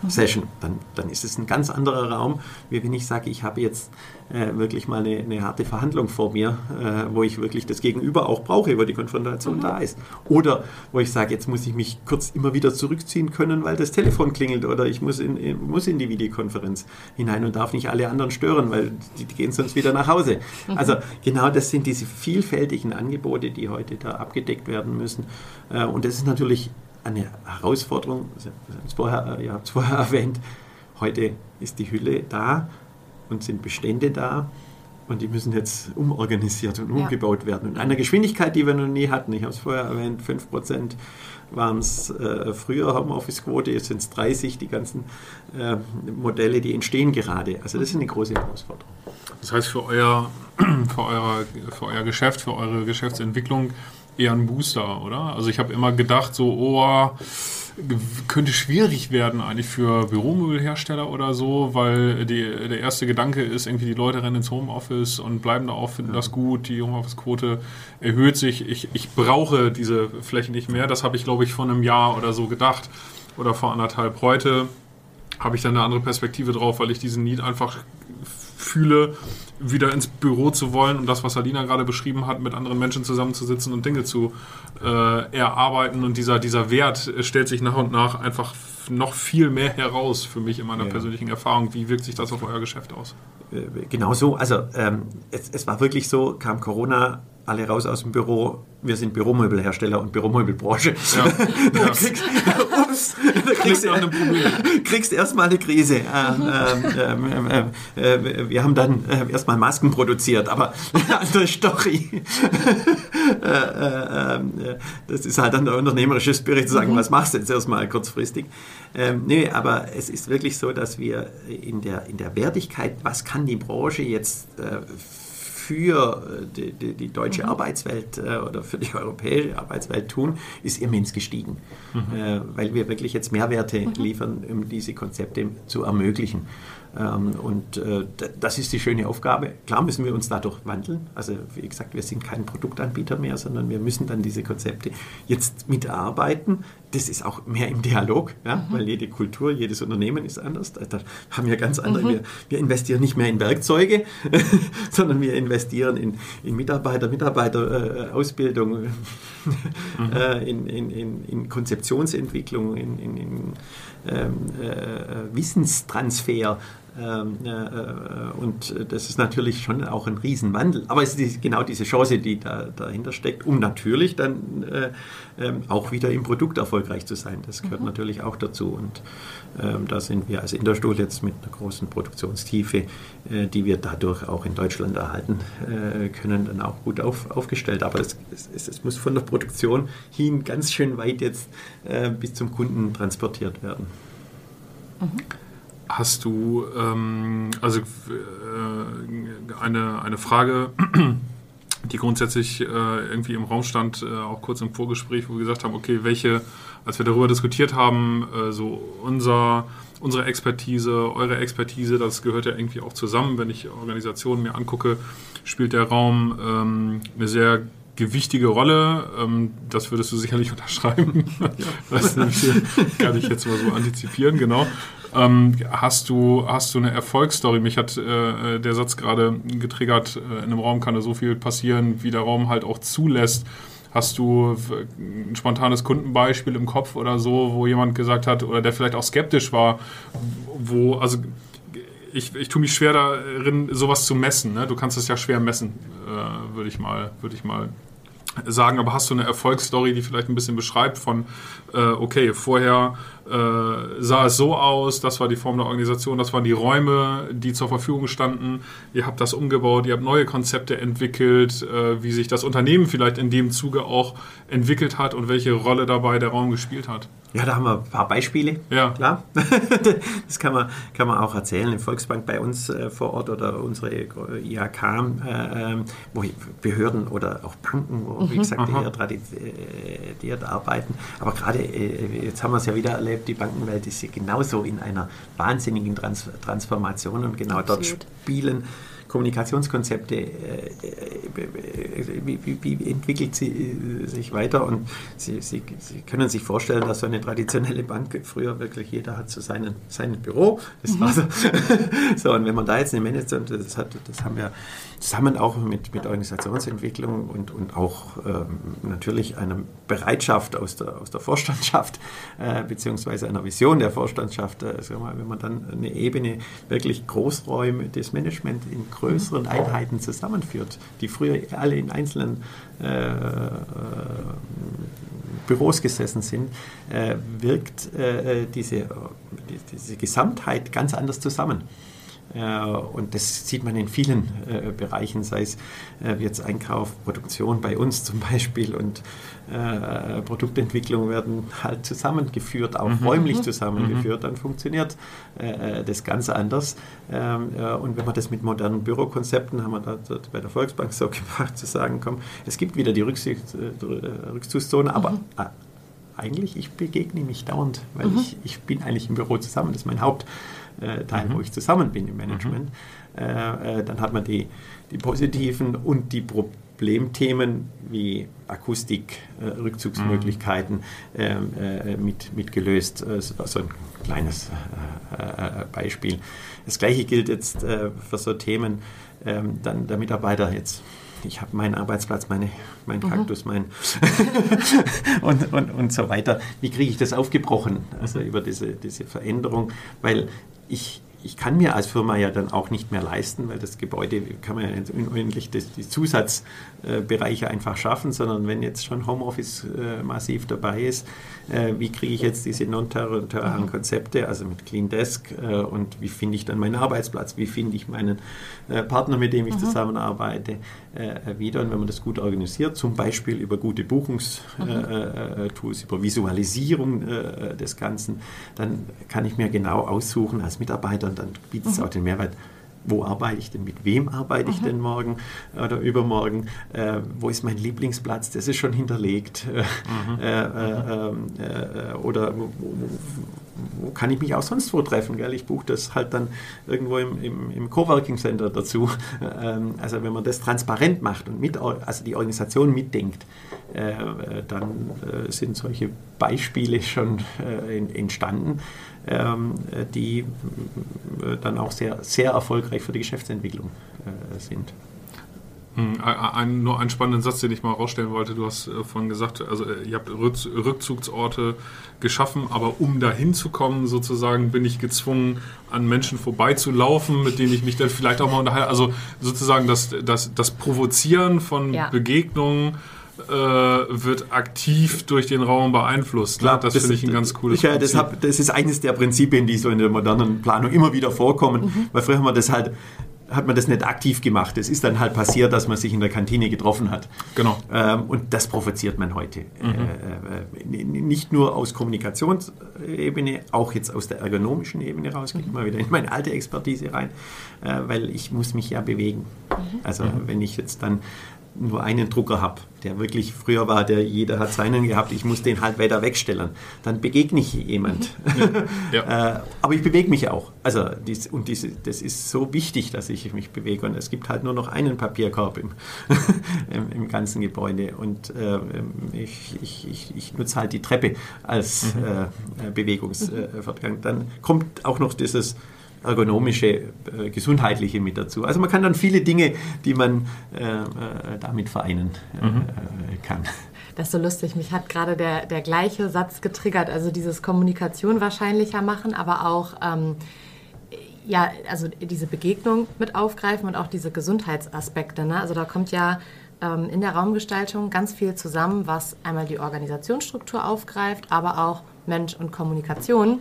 Session, dann, dann ist es ein ganz anderer Raum, wie wenn ich sage, ich habe jetzt äh, wirklich mal eine, eine, harte Verhandlung vor mir, äh, wo ich wirklich das Gegenüber auch brauche, wo die Konfrontation mhm. da ist. Oder wo ich sage, jetzt muss ich mich kurz immer wieder zurückziehen können, weil das Telefon klingelt oder ich muss in, in muss in die Videokonferenz hinein und darf nicht alle anderen stören, weil die, die gehen sonst wieder nach Hause. Mhm. Also genau das sind diese vielfältigen Angebote, die heute da abgedeckt werden müssen. Äh, und das ist natürlich eine Herausforderung. Vorher, ihr habt es vorher erwähnt, heute ist die Hülle da und sind Bestände da und die müssen jetzt umorganisiert und umgebaut ja. werden. Und einer Geschwindigkeit, die wir noch nie hatten. Ich habe es vorher erwähnt, 5% waren es äh, früher Homeoffice-Quote, jetzt sind es 30, die ganzen äh, Modelle, die entstehen gerade. Also das ist eine große Herausforderung. Das heißt, für euer, für, euer, für euer Geschäft, für eure Geschäftsentwicklung eher ein Booster, oder? Also ich habe immer gedacht, so, oh, könnte schwierig werden eigentlich für Büromöbelhersteller oder so, weil die, der erste Gedanke ist, irgendwie die Leute rennen ins Homeoffice und bleiben da auch, finden das gut, die Homeoffice-Quote erhöht sich. Ich, ich brauche diese Fläche nicht mehr. Das habe ich, glaube ich, vor einem Jahr oder so gedacht oder vor anderthalb. Heute habe ich dann eine andere Perspektive drauf, weil ich diesen Need einfach fühle, wieder ins Büro zu wollen und das, was Alina gerade beschrieben hat, mit anderen Menschen zusammenzusitzen und Dinge zu äh, erarbeiten. Und dieser, dieser Wert stellt sich nach und nach einfach noch viel mehr heraus für mich in meiner ja. persönlichen Erfahrung. Wie wirkt sich das auf euer Geschäft aus? Äh, genau so. Also ähm, es, es war wirklich so, kam Corona alle raus aus dem Büro, wir sind Büromöbelhersteller und Büromöbelbranche. Ja. da kriegst, ups, da kriegst, du kriegst erstmal eine Krise. Ähm, ähm, ähm, äh, wir haben dann äh, erstmal Masken produziert, aber andere Story. Äh, äh, ähm, das ist halt dann der unternehmerische Spirit zu sagen, mhm. was machst du jetzt erstmal kurzfristig. Ähm, nee, aber es ist wirklich so, dass wir in der, in der Wertigkeit, was kann die Branche jetzt äh, für äh, die, die, die deutsche mhm. Arbeitswelt äh, oder für die europäische Arbeitswelt tun, ist immens gestiegen, mhm. äh, weil wir wirklich jetzt Mehrwerte mhm. liefern, um diese Konzepte zu ermöglichen. Ähm, und äh, das ist die schöne Aufgabe. Klar müssen wir uns dadurch wandeln. Also wie gesagt, wir sind kein Produktanbieter mehr, sondern wir müssen dann diese Konzepte jetzt mitarbeiten. Das ist auch mehr im Dialog, ja? Mhm. weil jede Kultur, jedes Unternehmen ist anders. Da haben wir ganz andere. Mhm. Wir, wir, investieren nicht mehr in Werkzeuge, sondern wir investieren in, in Mitarbeiter, Mitarbeiterausbildung, äh, mhm. äh, in, in, in, in, Konzeptionsentwicklung, in, in ähm, äh, Wissenstransfer. Ähm, äh, äh, und das ist natürlich schon auch ein Riesenwandel. Aber es ist genau diese Chance, die da, dahinter steckt, um natürlich dann äh, ähm, auch wieder im Produkt erfolgreich zu sein. Das gehört mhm. natürlich auch dazu. Und ähm, da sind wir als Interstuhl jetzt mit einer großen Produktionstiefe, äh, die wir dadurch auch in Deutschland erhalten äh, können, dann auch gut auf, aufgestellt. Aber es, es, es, muss von der Produktion hin ganz schön weit jetzt bis zum Kunden transportiert werden. Mhm. Hast du ähm, also äh, eine, eine Frage, die grundsätzlich äh, irgendwie im Raum stand, äh, auch kurz im Vorgespräch, wo wir gesagt haben, okay, welche, als wir darüber diskutiert haben, äh, so unser, unsere Expertise, eure Expertise, das gehört ja irgendwie auch zusammen. Wenn ich Organisationen mir angucke, spielt der Raum ähm, eine sehr gewichtige Rolle. Ähm, das würdest du sicherlich unterschreiben. Ja. Das kann ich jetzt mal so antizipieren, genau. Ähm, hast, du, hast du eine Erfolgsstory? Mich hat äh, der Satz gerade getriggert, äh, in einem Raum kann da so viel passieren, wie der Raum halt auch zulässt. Hast du ein spontanes Kundenbeispiel im Kopf oder so, wo jemand gesagt hat, oder der vielleicht auch skeptisch war, wo, also ich, ich tue mich schwer darin, sowas zu messen. Ne? Du kannst es ja schwer messen, äh, würde ich, mal, würd ich mal sagen. Aber hast du eine Erfolgsstory, die vielleicht ein bisschen beschreibt von, äh, okay, vorher äh, sah es so aus, das war die Form der Organisation, das waren die Räume, die zur Verfügung standen. Ihr habt das umgebaut, ihr habt neue Konzepte entwickelt, äh, wie sich das Unternehmen vielleicht in dem Zuge auch entwickelt hat und welche Rolle dabei der Raum gespielt hat. Ja, da haben wir ein paar Beispiele. Ja. Klar. das kann man, kann man auch erzählen. Im Volksbank bei uns äh, vor Ort oder unsere IHK, äh, ähm, wo Behörden oder auch Banken, wo, mhm. wie gesagt, eher tradiert arbeiten. Aber gerade, jetzt haben wir es ja wieder erlebt, die Bankenwelt ist ja genauso in einer wahnsinnigen Trans Transformation und genau Absolut. dort spielen Kommunikationskonzepte, äh, äh, wie, wie, wie, entwickelt sie äh, sich weiter? Und sie, sie, sie, können sich vorstellen, dass so eine traditionelle Bank früher wirklich jeder hat so seinen, sein Büro. Das mhm. war so. so. Und wenn man da jetzt eine Management, das, hat, das haben wir zusammen auch mit, mit Organisationsentwicklung und, und auch ähm, natürlich einer Bereitschaft aus der, aus der Vorstandschaft äh, beziehungsweise einer Vision der Vorstandschaft, äh, mal, wenn man dann eine Ebene wirklich Großräume des Management in größeren Einheiten zusammenführt, die früher alle in einzelnen äh, äh Büros gesessen sind, äh, wirkt äh, diese, diese Gesamtheit ganz anders zusammen. Äh, und das sieht man in vielen äh, Bereichen, sei es äh, jetzt Einkauf, Produktion bei uns zum Beispiel und Produktentwicklung werden halt zusammengeführt, auch mhm. räumlich mhm. zusammengeführt, dann funktioniert das ganz anders. Ähm, und wenn man das mit modernen Bürokonzepten, haben wir da bei der Volksbank so gemacht, zu sagen, komm, es gibt wieder die Rückzugszone, aber mhm. eigentlich, ich begegne mich dauernd, weil mhm. ich, ich bin eigentlich im Büro zusammen, das ist mein Haupt. Teil, mhm. wo ich zusammen bin im Management. Mhm. Äh, äh, dann hat man die, die positiven und die Problemthemen wie Akustik, äh, Rückzugsmöglichkeiten mhm. äh, mit, mit gelöst. Das war so ein kleines äh, Beispiel. Das gleiche gilt jetzt äh, für so Themen, ähm, dann der Mitarbeiter jetzt ich habe meinen Arbeitsplatz, meine, mein mhm. Kaktus, mein und, und, und so weiter. Wie kriege ich das aufgebrochen? Also über diese, diese Veränderung, weil ich, ich kann mir als Firma ja dann auch nicht mehr leisten, weil das Gebäude kann man ja unendlich das, die Zusatzbereiche einfach schaffen, sondern wenn jetzt schon Homeoffice äh, massiv dabei ist, äh, wie kriege ich jetzt diese non-terroralen mhm. Konzepte, also mit Clean Desk äh, und wie finde ich dann meinen Arbeitsplatz, wie finde ich meinen äh, Partner, mit dem ich mhm. zusammenarbeite, äh, wieder. Und wenn man das gut organisiert, zum Beispiel über gute Buchungstools, mhm. über Visualisierung des Ganzen, dann kann ich mir genau aussuchen als Mitarbeiter und dann bietet es mhm. auch den Mehrwert wo arbeite ich denn, mit wem arbeite ich mhm. denn morgen oder übermorgen, äh, wo ist mein Lieblingsplatz, das ist schon hinterlegt. Mhm. Äh, äh, äh oder wo, wo, kann ich mich auch sonst wo treffen? Gell? Ich buche das halt dann irgendwo im, im, im Coworking Center dazu. Ähm, also wenn man das transparent macht und mit, also die Organisation mitdenkt, äh, dann äh, sind solche Beispiele schon entstanden die äh, dann auch sehr, sehr erfolgreich für die Geschäftsentwicklung äh, sind. Hm, ein, nur einen spannenden Satz, den ich mal rausstellen wollte. Du hast äh, vorhin gesagt, also ihr habt Rückzugsorte geschaffen, aber um dahin zu kommen, sozusagen, bin ich gezwungen, an Menschen vorbeizulaufen, mit denen ich mich dann vielleicht auch mal unterhalte. Also sozusagen das, das, das Provozieren von ja. Begegnungen äh, wird aktiv durch den Raum beeinflusst. Ne? Klar, das, das finde ich ein ganz cooles ja, das, hab, das, ist eines der Prinzipien, die so in der modernen Planung immer wieder vorkommen, mhm. weil früher haben wir das halt hat man das nicht aktiv gemacht. Es ist dann halt passiert, dass man sich in der Kantine getroffen hat. Genau. Ähm, und das provoziert man heute. Mhm. Äh, äh, nicht nur aus Kommunikationsebene, auch jetzt aus der ergonomischen Ebene raus. Gehe ich mal wieder in meine alte Expertise rein, äh, weil ich muss mich ja bewegen. Mhm. Also mhm. wenn ich jetzt dann nur einen Drucker habe, der wirklich früher war, der jeder hat seinen gehabt, ich muss den halt weiter wegstellen. Dann begegne ich jemand. Ja. äh, aber ich bewege mich auch. Also dies, und diese, das ist so wichtig, dass ich mich bewege. Und es gibt halt nur noch einen Papierkorb im, im, im ganzen Gebäude. Und äh, ich, ich, ich, ich, nutze halt die Treppe als mhm. äh, Bewegungsvergang. Dann kommt auch noch dieses ergonomische, äh, gesundheitliche mit dazu. Also man kann dann viele Dinge, die man äh, äh damit vereinen äh, mhm. Äh, kann. Das ist so lustig. Mich hat gerade der, der gleiche Satz getriggert. Also dieses Kommunikation wahrscheinlicher machen, aber auch ähm, ja, also diese Begegnung mit aufgreifen und auch diese Gesundheitsaspekte. Ne? Also da kommt ja ähm, in der Raumgestaltung ganz viel zusammen, was einmal die Organisationsstruktur aufgreift, aber auch Mensch und Kommunikation.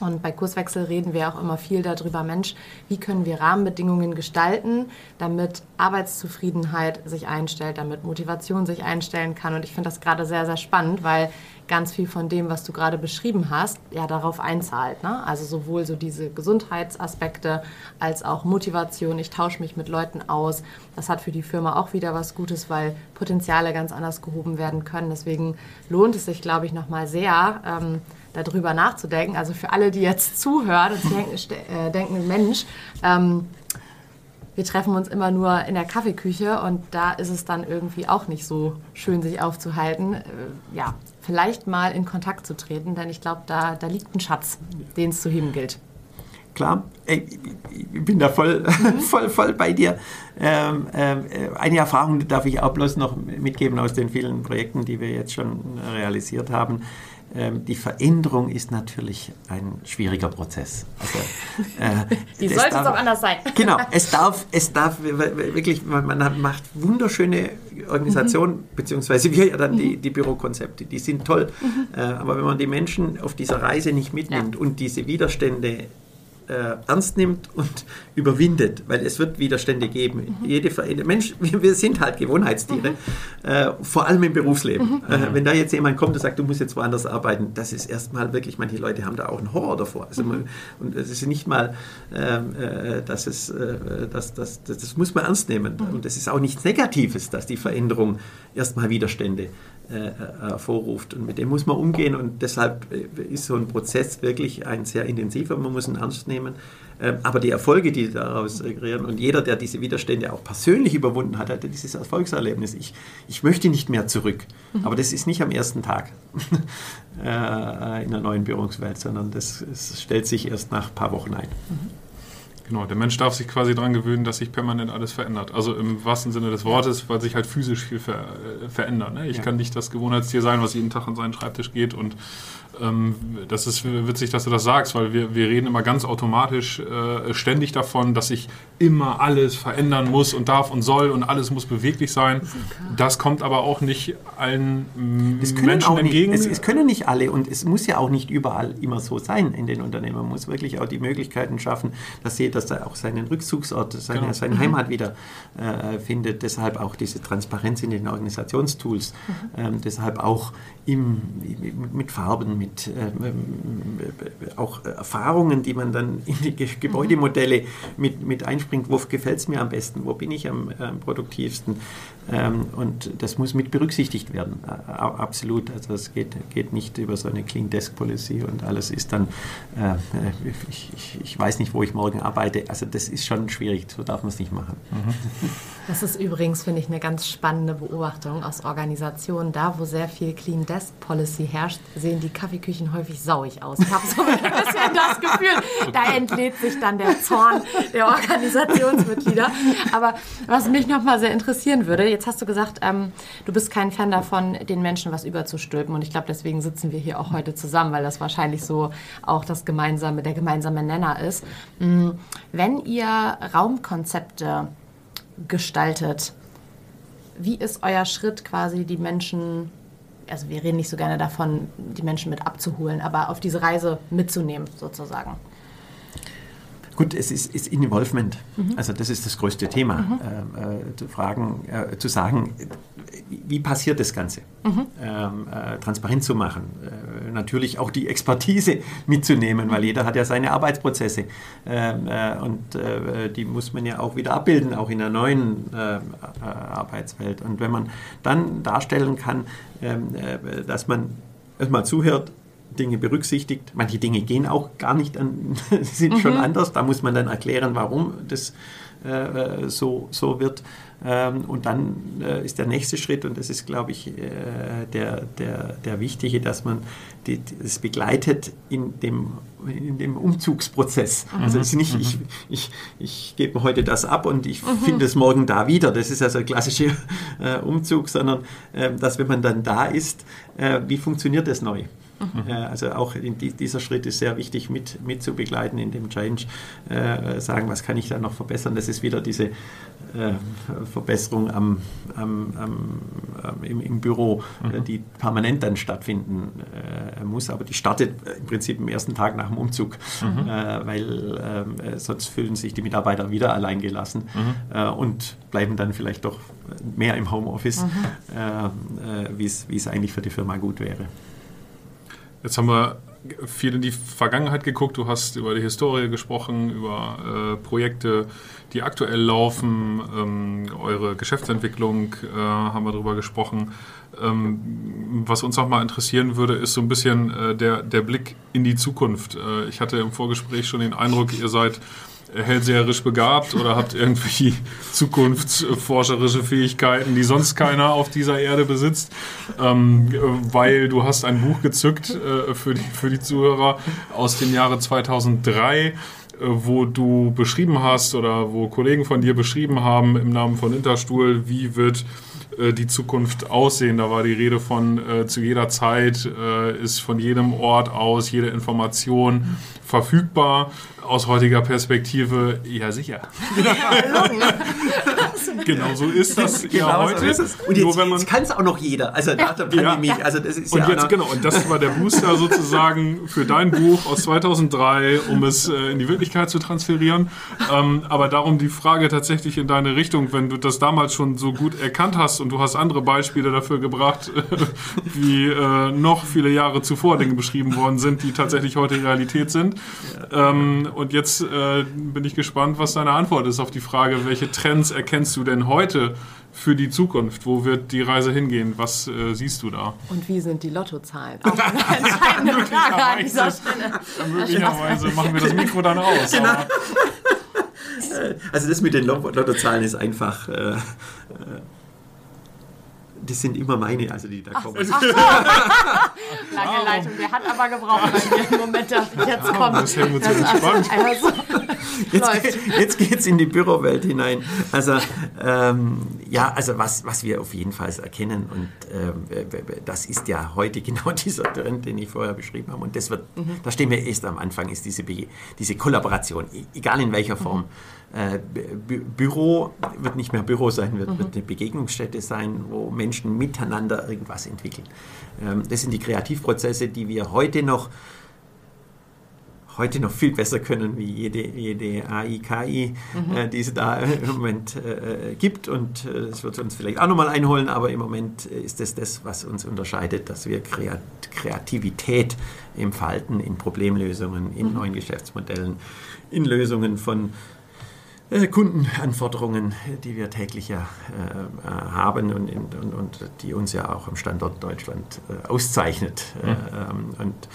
Und bei Kurswechsel reden wir auch immer viel darüber, Mensch, wie können wir Rahmenbedingungen gestalten, damit Arbeitszufriedenheit sich einstellt, damit Motivation sich einstellen kann. Und ich finde das gerade sehr, sehr spannend, weil ganz viel von dem, was du gerade beschrieben hast, ja darauf einzahlt. Ne? Also sowohl so diese Gesundheitsaspekte als auch Motivation. Ich tausche mich mit Leuten aus. Das hat für die Firma auch wieder was Gutes, weil Potenziale ganz anders gehoben werden können. Deswegen lohnt es sich, glaube ich, nochmal sehr, ähm, darüber nachzudenken. Also für alle, die jetzt zuhören und denken, äh, denken Mensch, ähm, wir treffen uns immer nur in der Kaffeeküche und da ist es dann irgendwie auch nicht so schön, sich aufzuhalten. Äh, ja, vielleicht mal in Kontakt zu treten, denn ich glaube, da, da liegt ein Schatz, den es zu heben gilt. Klar, ich bin da voll, mhm. voll, voll bei dir. Ähm, äh, eine Erfahrung darf ich auch bloß noch mitgeben aus den vielen Projekten, die wir jetzt schon realisiert haben. Ähm, die Veränderung ist natürlich ein schwieriger Prozess. Also, äh, die sollte darf, es auch anders sein. Genau, es darf, es darf wirklich, man macht wunderschöne Organisationen, mhm. beziehungsweise wir ja dann mhm. die, die Bürokonzepte, die sind toll. Mhm. Äh, aber wenn man die Menschen auf dieser Reise nicht mitnimmt ja. und diese Widerstände äh, ernst nimmt und überwindet, weil es wird Widerstände geben. Mhm. Jede, Mensch, wir sind halt Gewohnheitstiere, mhm. äh, vor allem im Berufsleben. Mhm. Äh, wenn da jetzt jemand kommt und sagt, du musst jetzt woanders arbeiten, das ist erstmal wirklich, manche Leute haben da auch einen Horror davor. Also man, und es ist nicht mal, ähm, äh, dass es, äh, das, das, das, das, muss man ernst nehmen. Mhm. Und es ist auch nichts Negatives, dass die Veränderung erstmal Widerstände hervorruft. Und mit dem muss man umgehen und deshalb ist so ein Prozess wirklich ein sehr intensiver. Man muss ihn ernst nehmen. Ähm, aber die Erfolge, die daraus kreieren und jeder, der diese Widerstände auch persönlich überwunden hat, hat dieses Erfolgserlebnis. Ich, ich möchte nicht mehr zurück. Mhm. Aber das ist nicht am ersten Tag äh, in der neuen Bührungswelt, sondern das, das, stellt sich erst nach ein paar Wochen ein. Genau, der Mensch darf sich quasi daran gewöhnen, dass sich permanent alles verändert. Also im wahrsten Sinne des Wortes, weil sich halt physisch viel ver äh, verändert. Ne? Ich ja. kann nicht das Gewohnheitstier sein, was jeden Tag an seinen Schreibtisch geht und das ist witzig, dass du das sagst, weil wir, wir reden immer ganz automatisch äh, ständig davon, dass sich immer alles verändern muss und darf und soll und alles muss beweglich sein. Das kommt aber auch nicht allen Menschen nicht, entgegen. Es, es, können nicht alle und es muss ja auch nicht überall immer so sein in den Unternehmen. Man muss wirklich auch die Möglichkeiten schaffen, dass jeder dass auch seinen Rückzugsort, seine, genau. seine mhm. Heimat wieder äh, findet. Deshalb auch diese Transparenz in den Organisationstools. Mhm. Ähm, deshalb auch im, mit Farben, mit äh, auch Erfahrungen, die man dann in die Gebäudemodelle mit, mit einspringt. Wo gefällt es mir am besten? Wo bin ich am, am produktivsten? Ähm, und das muss mit berücksichtigt werden, äh, absolut. Also es geht, geht nicht über so eine Clean Desk Policy und alles ist dann, äh, ich, ich, ich, weiß nicht, wo ich morgen arbeite. Also das ist schon schwierig, so darf man es nicht machen. Mhm. Das ist übrigens, finde ich, eine ganz spannende Beobachtung aus Organisationen. Da, wo sehr viel Clean Desk Policy herrscht, sehen die Kaffeeküchen häufig sauig aus. Ich habe so ein bisschen das Gefühl, da entlädt sich dann der Zorn der Organisationsmitglieder. Aber was mich nochmal sehr interessieren würde, jetzt hast du gesagt, ähm, du bist kein Fan davon, den Menschen was überzustülpen. Und ich glaube, deswegen sitzen wir hier auch heute zusammen, weil das wahrscheinlich so auch das gemeinsame, der gemeinsame Nenner ist. Mm, wenn ihr Raumkonzepte gestaltet, wie ist euer Schritt quasi, die Menschen also wir reden nicht so gerne davon, die Menschen mit abzuholen, aber auf diese Reise mitzunehmen sozusagen. Gut, es ist, ist Involvement. Mhm. Also das ist das größte Thema. Mhm. Äh, äh, zu fragen, äh, zu sagen, wie passiert das Ganze? Mhm. Ähm, äh, transparent zu machen. Äh, natürlich auch die Expertise mitzunehmen, weil jeder hat ja seine Arbeitsprozesse. Ähm, äh, und die muss man ja auch wieder abbilden, auch in der neuen Arbeitswelt. Und wenn man dann darstellen kann, ähm, dass man erstmal zuhört, Dinge berücksichtigt. Manche Dinge gehen auch gar nicht an, sind mhm. schon anders. Da muss man dann erklären, warum das äh, so, so wird. Ähm, und dann äh, ist der nächste Schritt, und das ist, glaube ich, äh, der, der, der wichtige, dass man die, das begleitet in dem, in dem Umzugsprozess. Mhm. Also es ist nicht, mhm. ich, ich, ich gebe heute das ab und ich mhm. finde es morgen da wieder. Das ist also ein klassischer äh, Umzug, sondern äh, dass wenn man dann da ist, äh, wie funktioniert das neu? Mhm. Also auch die, dieser Schritt ist sehr wichtig mit, mit zu begleiten in dem Change. Äh, sagen, was kann ich da noch verbessern? Das ist wieder diese äh, Verbesserung am, am, am, im, im, Büro, mhm. die permanent dann stattfinden äh, muss. Aber die startet im Prinzip am ersten Tag nach dem Umzug, mhm. äh, weil sonst fühlen sich die Mitarbeiter wieder alleingelassen mhm. Äh, und bleiben dann vielleicht doch mehr im Homeoffice, mhm. äh, wie es eigentlich für die Firma gut wäre. Jetzt haben wir viel in die Vergangenheit geguckt. Du hast über die Historie gesprochen, über äh, Projekte, die aktuell laufen, ähm, eure Geschäftsentwicklung äh, haben wir darüber gesprochen. Ähm, was uns auch mal interessieren würde, ist so ein bisschen äh, der, der Blick in die Zukunft. Äh, ich hatte im Vorgespräch schon den Eindruck, ihr seid hellseherisch begabt oder habt irgendwie zukunftsforscherische Fähigkeiten, die sonst keiner auf dieser Erde besitzt, ähm, weil du hast ein Buch gezückt äh, für, die, für die Zuhörer aus dem Jahre 2003 äh, wo du beschrieben hast oder wo Kollegen von dir beschrieben haben im Namen von Interstuhl, wie wird äh, die Zukunft aussehen. Da war die Rede von äh, zu jeder Zeit äh, ist von jedem Ort aus jede Information verfügbar. Aus heutiger Perspektive, ja sicher. Ja, genau so ist das genau ja heute. So. Und jetzt, jetzt kann es auch noch jeder. Also nach der Pandemie. Ja. Also das ist und ja jetzt, genau, und das war der Booster sozusagen für dein Buch aus 2003, um es äh, in die Wirklichkeit zu transferieren. Ähm, aber darum die Frage tatsächlich in deine Richtung, wenn du das damals schon so gut erkannt hast und du hast andere Beispiele dafür gebracht, wie äh, noch viele Jahre zuvor Dinge beschrieben worden sind, die tatsächlich heute Realität sind. Ähm, und jetzt äh, bin ich gespannt, was deine Antwort ist auf die Frage, welche Trends erkennst du denn heute für die Zukunft? Wo wird die Reise hingehen? Was äh, siehst du da? Und wie sind die Lottozahlen? Auch eine entscheidende Frage an dieser Stelle. Möglicherweise machen wir das Mikro dann aus. Genau. Also das mit den Lottozahlen ist einfach... Äh, äh das sind immer meine, also die da Ach, kommen. Ach so. Lange Leitung, der hat aber gebraucht bei mir im Moment, jetzt kommt. Das hängen wir zu entspannt. Also, jetzt, jetzt geht es in die Bürowelt hinein. Also ähm, ja, also was, was wir auf jeden Fall erkennen und ähm, das ist ja heute genau dieser Trend, den ich vorher beschrieben habe und das wird, mhm. da stehen wir erst am Anfang, ist diese, diese Kollaboration, e-, egal in welcher Form. Mhm äh, Büro wird nicht mehr Büro sein, wird, mhm. wird, eine Begegnungsstätte sein, wo Menschen miteinander irgendwas entwickeln. Ähm, das sind die Kreativprozesse, die wir heute noch heute noch viel besser können wie jede, jede AI, KI, mhm. äh, die es da im Moment äh, gibt. Und äh, das wird uns vielleicht auch nochmal einholen, aber im Moment ist das das, was uns unterscheidet, dass wir Kreativität im Verhalten, in Problemlösungen, in mhm. neuen Geschäftsmodellen, in Lösungen von äh, Kundenanforderungen, die wir täglich ja äh, äh, haben und, und, und, die uns ja auch am Standort Deutschland äh, auszeichnet. Mhm. Ähm, und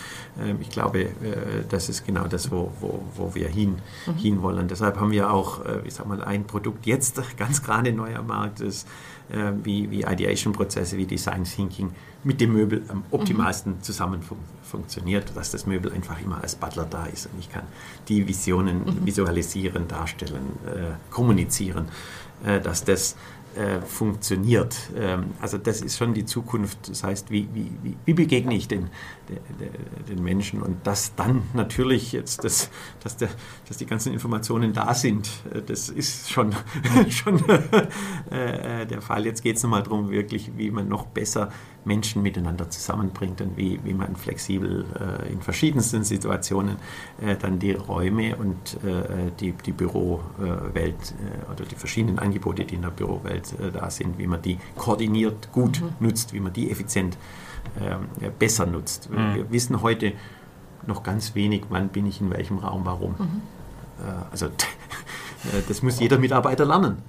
ähm, ich glaube, äh, das ist genau das, wo, wo, wo wir hin, mhm. hinwollen. Deshalb haben wir auch, äh, ich sag mal, ein Produkt jetzt ganz gerade neu am Markt, ist, wie, wie Ideation-Prozesse, wie Design Thinking mit dem Möbel am optimalsten mhm. zusammen fun funktioniert, dass das Möbel einfach immer als Butler da ist und ich kann die Visionen mhm. visualisieren, darstellen, äh, kommunizieren, äh, dass das äh, funktioniert. Ähm, also das ist schon die Zukunft. Das heißt, wie, wie, wie begegne ich den, den, Menschen und dass dann natürlich jetzt, das, dass, der, dass die ganzen Informationen da sind, äh, das ist schon, schon äh, der Fall. Jetzt geht es nochmal darum, wirklich, wie man noch besser Menschen miteinander zusammenbringt und wie, wie man flexibel äh, in verschiedensten Situationen äh, dann die Räume und äh, die, die Bürowelt äh, oder die verschiedenen Angebote, die in der Bürowelt äh, da sind, wie man die koordiniert gut mhm. nutzt, wie man die effizient ähm, besser nutzt. Mhm. Wir wissen heute noch ganz wenig, wann bin ich in welchem Raum, warum. Mhm. Äh, also das muss jeder Mitarbeiter lernen.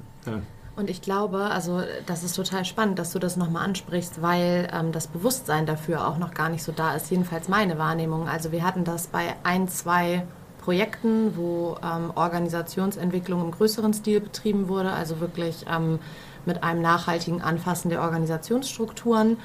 Und ich glaube, also das ist total spannend, dass du das nochmal ansprichst, weil ähm, das Bewusstsein dafür auch noch gar nicht so da ist, jedenfalls meine Wahrnehmung. Also wir hatten das bei ein, zwei Projekten, wo ähm, Organisationsentwicklung im größeren Stil betrieben wurde, also wirklich ähm, mit einem nachhaltigen Anfassen der Organisationsstrukturen.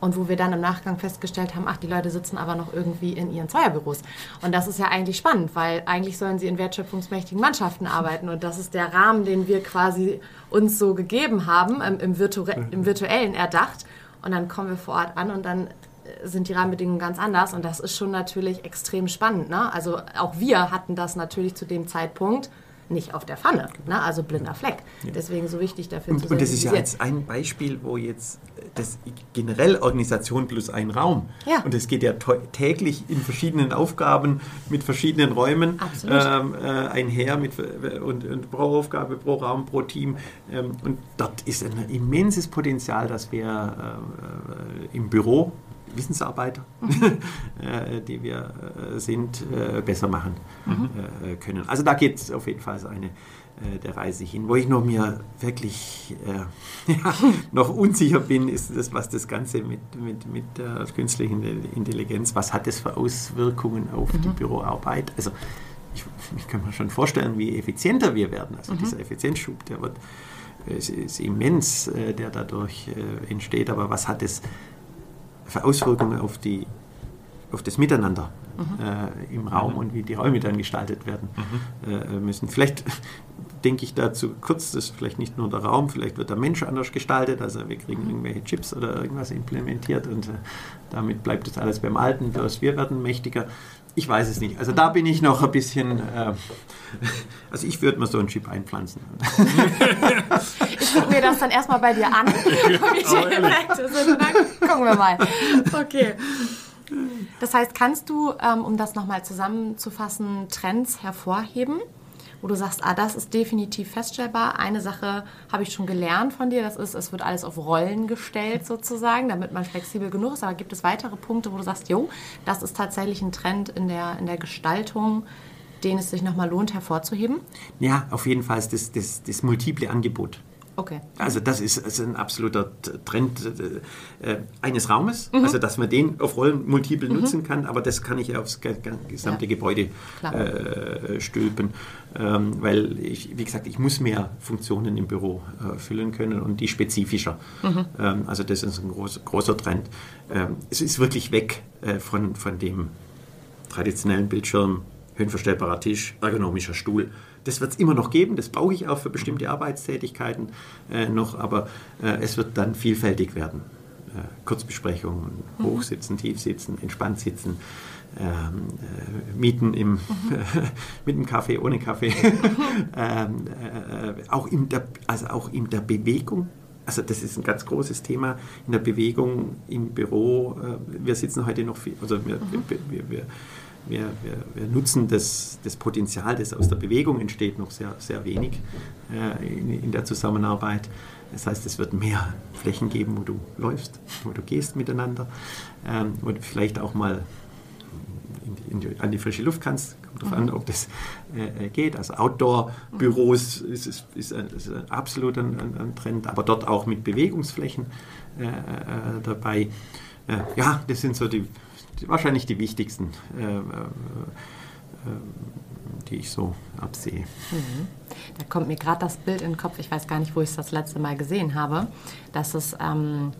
Und wo wir dann im Nachgang festgestellt haben, ach, die Leute sitzen aber noch irgendwie in ihren Zweierbüros. Und das ist ja eigentlich spannend, weil eigentlich sollen sie in wertschöpfungsmächtigen Mannschaften arbeiten. Und das ist der Rahmen, den wir quasi uns so gegeben haben, im, im, Virtu im virtuellen erdacht. Und dann kommen wir vor Ort an und dann äh, sind die Rahmenbedingungen ganz anders. Und das ist schon natürlich extrem spannend. Ne? Also auch wir hatten das natürlich zu dem Zeitpunkt nicht auf der Pfanne. Ne? Also blinder Fleck. Ja. Deswegen so wichtig dafür und, zu Und das ist ja jetzt ein Beispiel, wo jetzt das generell Organisation plus ein Raum. Ja. Und es geht ja täglich in verschiedenen Aufgaben mit verschiedenen Räumen ähm, äh, einher mit, und, und, pro Aufgabe, pro Raum, pro Team. Ähm, und dort ist ein immenses Potenzial, dass wir äh, äh im Büro Wissensarbeiter, mhm. Äh, die wir äh, sind, äh, besser machen mhm. können. Also da geht es auf jeden Fall so eine der Reise hin. Wo ich noch mir wirklich äh, ja, noch unsicher bin, ist das, was das Ganze mit, mit, mit der künstlichen Intelligenz, was hat das für Auswirkungen auf mhm. die Büroarbeit? Also ich, ich, kann mir schon vorstellen, wie effizienter wir werden. Also mhm. dieser Effizienzschub, der wird ist, ist immens, der dadurch entsteht. Aber was hat es Auswirkungen auf, die, auf das Miteinander mhm. äh, im Raum mhm. und wie die Räume dann gestaltet werden mhm. äh, müssen. Vielleicht denke ich dazu kurz, das ist vielleicht nicht nur der Raum, vielleicht wird der Mensch anders gestaltet, also wir kriegen mhm. irgendwelche Chips oder irgendwas implementiert und äh, damit bleibt das alles beim Alten, wir werden mächtiger. Ich weiß es nicht. Also da bin ich noch ein bisschen. Äh, also ich würde mir so einen Chip einpflanzen. ich gucke mir das dann erstmal bei dir an, wie sind. Und dann gucken wir mal. Okay. Das heißt, kannst du, ähm, um das nochmal zusammenzufassen, Trends hervorheben? Wo du sagst, ah, das ist definitiv feststellbar. Eine Sache habe ich schon gelernt von dir, das ist, es wird alles auf Rollen gestellt sozusagen, damit man flexibel genug ist. Aber gibt es weitere Punkte, wo du sagst, jo, das ist tatsächlich ein Trend in der, in der Gestaltung, den es sich nochmal lohnt hervorzuheben? Ja, auf jeden Fall ist das, das, das multiple Angebot. Okay. Also das ist, ist ein absoluter Trend äh, eines Raumes, mhm. also dass man den auf Rollen multiple mhm. nutzen kann, aber das kann ich aufs gesamte ja. Gebäude äh, stülpen, ähm, weil ich, wie gesagt, ich muss mehr Funktionen im Büro äh, füllen können und die spezifischer. Mhm. Ähm, also das ist ein groß, großer Trend. Ähm, es ist wirklich weg äh, von, von dem traditionellen Bildschirm, höhenverstellbarer Tisch, ergonomischer Stuhl das wird es immer noch geben, das brauche ich auch für bestimmte Arbeitstätigkeiten äh, noch, aber äh, es wird dann vielfältig werden. Äh, Kurzbesprechungen, mhm. Hochsitzen, Tiefsitzen, entspannt sitzen, ähm, äh, Mieten im, mhm. mit dem Kaffee, ohne Kaffee, ähm, äh, auch, in der, also auch in der Bewegung also das ist ein ganz großes Thema in der Bewegung im Büro. Äh, wir sitzen heute noch viel, also wir, mhm. wir, wir, wir wir, wir, wir, nutzen das, das Potenzial, das aus der Bewegung entsteht, noch sehr, sehr wenig äh, in, in, der Zusammenarbeit. Das heißt, es wird mehr Flächen geben, wo du läufst, wo du gehst miteinander ähm, und vielleicht auch mal in die, an die frische Luft kannst. Kommt darauf mhm. an, ob das äh, äh, geht. Also Outdoor-Büros ist, ist, ist, ein, ist absolut ein, ein, ein, Trend, aber dort auch mit Bewegungsflächen äh, äh dabei. Äh, ja, das sind so die wahrscheinlich die wichtigsten, äh, äh, äh, die ich so absehe. Mhm. Da kommt mir gerade das Bild in den Kopf, ich weiß gar nicht, wo ich es das letzte Mal gesehen habe, dass es ähm,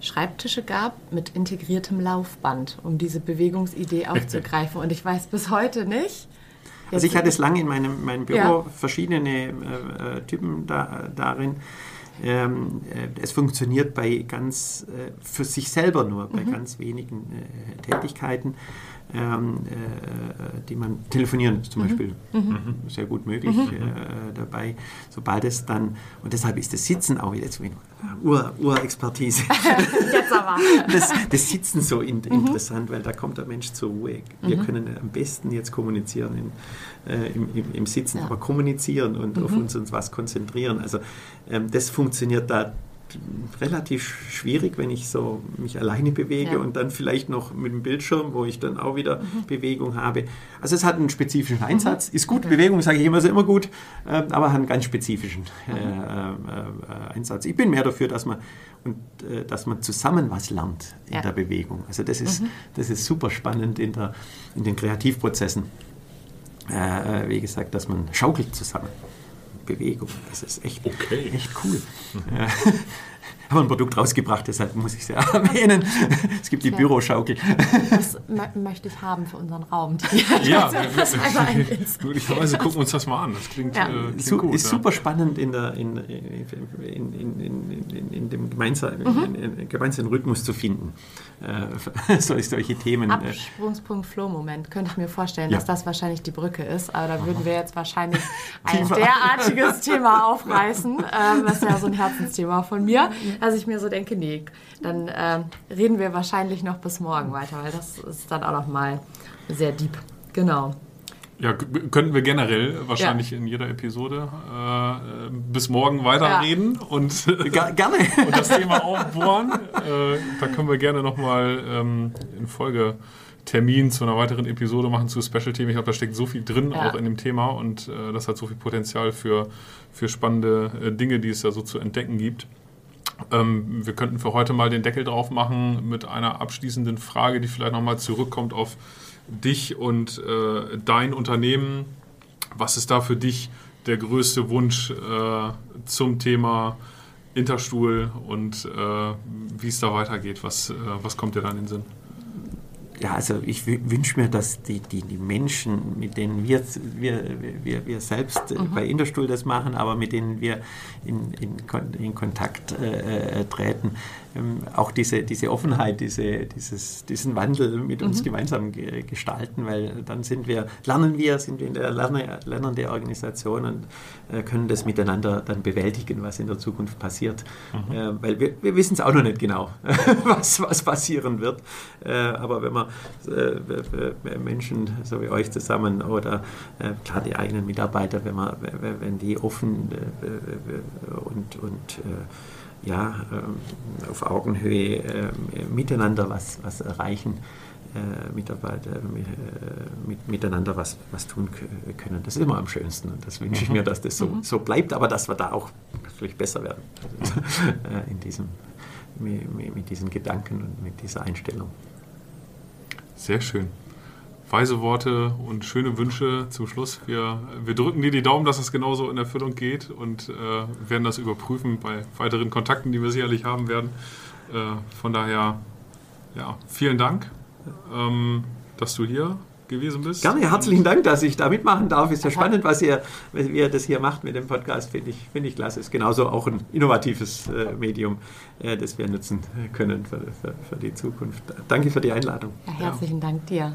Schreibtische gab mit integriertem Laufband, um diese Bewegungsidee aufzugreifen. Und ich weiß bis heute nicht. Also ich hatte es lange in meinem, meinem Büro ja. verschiedene äh, Typen da, darin. Ähm, äh, es funktioniert bei ganz, äh, für sich selber nur, bei mhm. ganz wenigen äh, Tätigkeiten ähm, äh, die man telefonieren ist zum mhm. Beispiel mhm. sehr gut möglich mhm. äh, dabei. Sobald es dann, und deshalb ist das Sitzen auch wieder zu wenig. Ur, Urexpertise. Jetzt aber. Das, das Sitzen so in, mhm. interessant, weil da kommt der Mensch zur Ruhe. Wir mhm. können am besten jetzt kommunizieren in, äh, im, im, im, Sitzen, ja. aber kommunizieren und auf mhm. uns, uns was konzentrieren. Also ähm, das funktioniert da relativ schwierig, wenn ich so mich alleine bewege ja. und dann vielleicht noch mit dem Bildschirm, wo ich dann auch wieder mhm. Bewegung habe. Also es hat einen spezifischen Einsatz. Mhm. Ist gut, okay. Bewegung sage ich immer, ist immer gut, äh, aber hat einen ganz spezifischen äh, mhm. äh, Einsatz. Ich bin mehr dafür, dass man, und, äh, dass man zusammen was lernt in ja. der Bewegung. Also das ist, mhm. das ist super spannend in, der, in den Kreativprozessen. Äh, wie gesagt, dass man schaukelt zusammen. Bewegung. Das ist echt, okay. echt cool. Mhm. Ja. Haben ein Produkt rausgebracht, deshalb muss ich es ja erwähnen. Es gibt die okay. Büroschaukel. Das möchte ich haben für unseren Raum. ja, möglicherweise gucken wir uns das mal an. Das klingt, ja. äh, klingt gut. Ist ja. super spannend in, der, in, in, in, in dem gemeinsamen, mhm. gemeinsamen Rhythmus zu finden. Äh, solche Themen. Äh, Absprungspunkt Flow-Moment könnte ich mir vorstellen, dass das wahrscheinlich die Brücke ist. Aber da würden wir jetzt wahrscheinlich ein derartiges Thema aufreißen. Äh, das ist ja so ein Herzensthema von mir dass ich mir so denke, nee, dann äh, reden wir wahrscheinlich noch bis morgen weiter, weil das ist dann auch noch mal sehr deep. Genau. Ja, könnten wir generell wahrscheinlich ja. in jeder Episode äh, bis morgen weiterreden ja. und, gerne. und das Thema aufbohren. Äh, da können wir gerne nochmal ähm, in Folge Termin zu einer weiteren Episode machen zu Special-Themen. Ich glaube, da steckt so viel drin ja. auch in dem Thema und äh, das hat so viel Potenzial für, für spannende äh, Dinge, die es da so zu entdecken gibt. Ähm, wir könnten für heute mal den Deckel drauf machen mit einer abschließenden Frage, die vielleicht nochmal zurückkommt auf dich und äh, dein Unternehmen. Was ist da für dich der größte Wunsch äh, zum Thema Interstuhl und äh, wie es da weitergeht? Was, äh, was kommt dir da in den Sinn? Ja, also ich wünsche mir, dass die, die, die Menschen, mit denen wir, wir, wir, wir selbst äh, mhm. bei Interstuhl das machen, aber mit denen wir in, in, in Kontakt äh, äh treten, ähm, auch diese, diese Offenheit, diese, dieses, diesen Wandel mit uns mhm. gemeinsam ge gestalten, weil dann sind wir, lernen wir, sind wir in der Lerne, lernende Organisation und äh, können das miteinander dann bewältigen, was in der Zukunft passiert. Mhm. Äh, weil wir, wir wissen es auch noch nicht genau, was, was passieren wird. Äh, aber wenn man äh, Menschen so wie euch zusammen oder äh, klar die eigenen Mitarbeiter, wenn, man, wenn die offen äh, und, und ja, ähm, auf Augenhöhe äh, miteinander was, was erreichen, äh, Mitarbeiter äh, mit, miteinander was, was tun können. Das ist immer am schönsten und das wünsche ich mir, dass das so, mhm. so bleibt, aber dass wir da auch natürlich besser werden also, in diesem, mit, mit diesen Gedanken und mit dieser Einstellung. Sehr schön weise Worte und schöne Wünsche zum Schluss. Wir, wir drücken dir die Daumen, dass es genauso in Erfüllung geht und äh, werden das überprüfen bei weiteren Kontakten, die wir sicherlich haben werden. Äh, von daher, ja, vielen Dank, ähm, dass du hier gewesen bist. Gerne, herzlichen Dank, dass ich da mitmachen darf. Ist ja spannend, was ihr, wie ihr das hier macht mit dem Podcast, finde ich, find ich klasse. Ist genauso auch ein innovatives äh, Medium, äh, das wir nutzen können für, für, für, die Zukunft. Danke für die Einladung. Ja, herzlichen ja. Dank dir.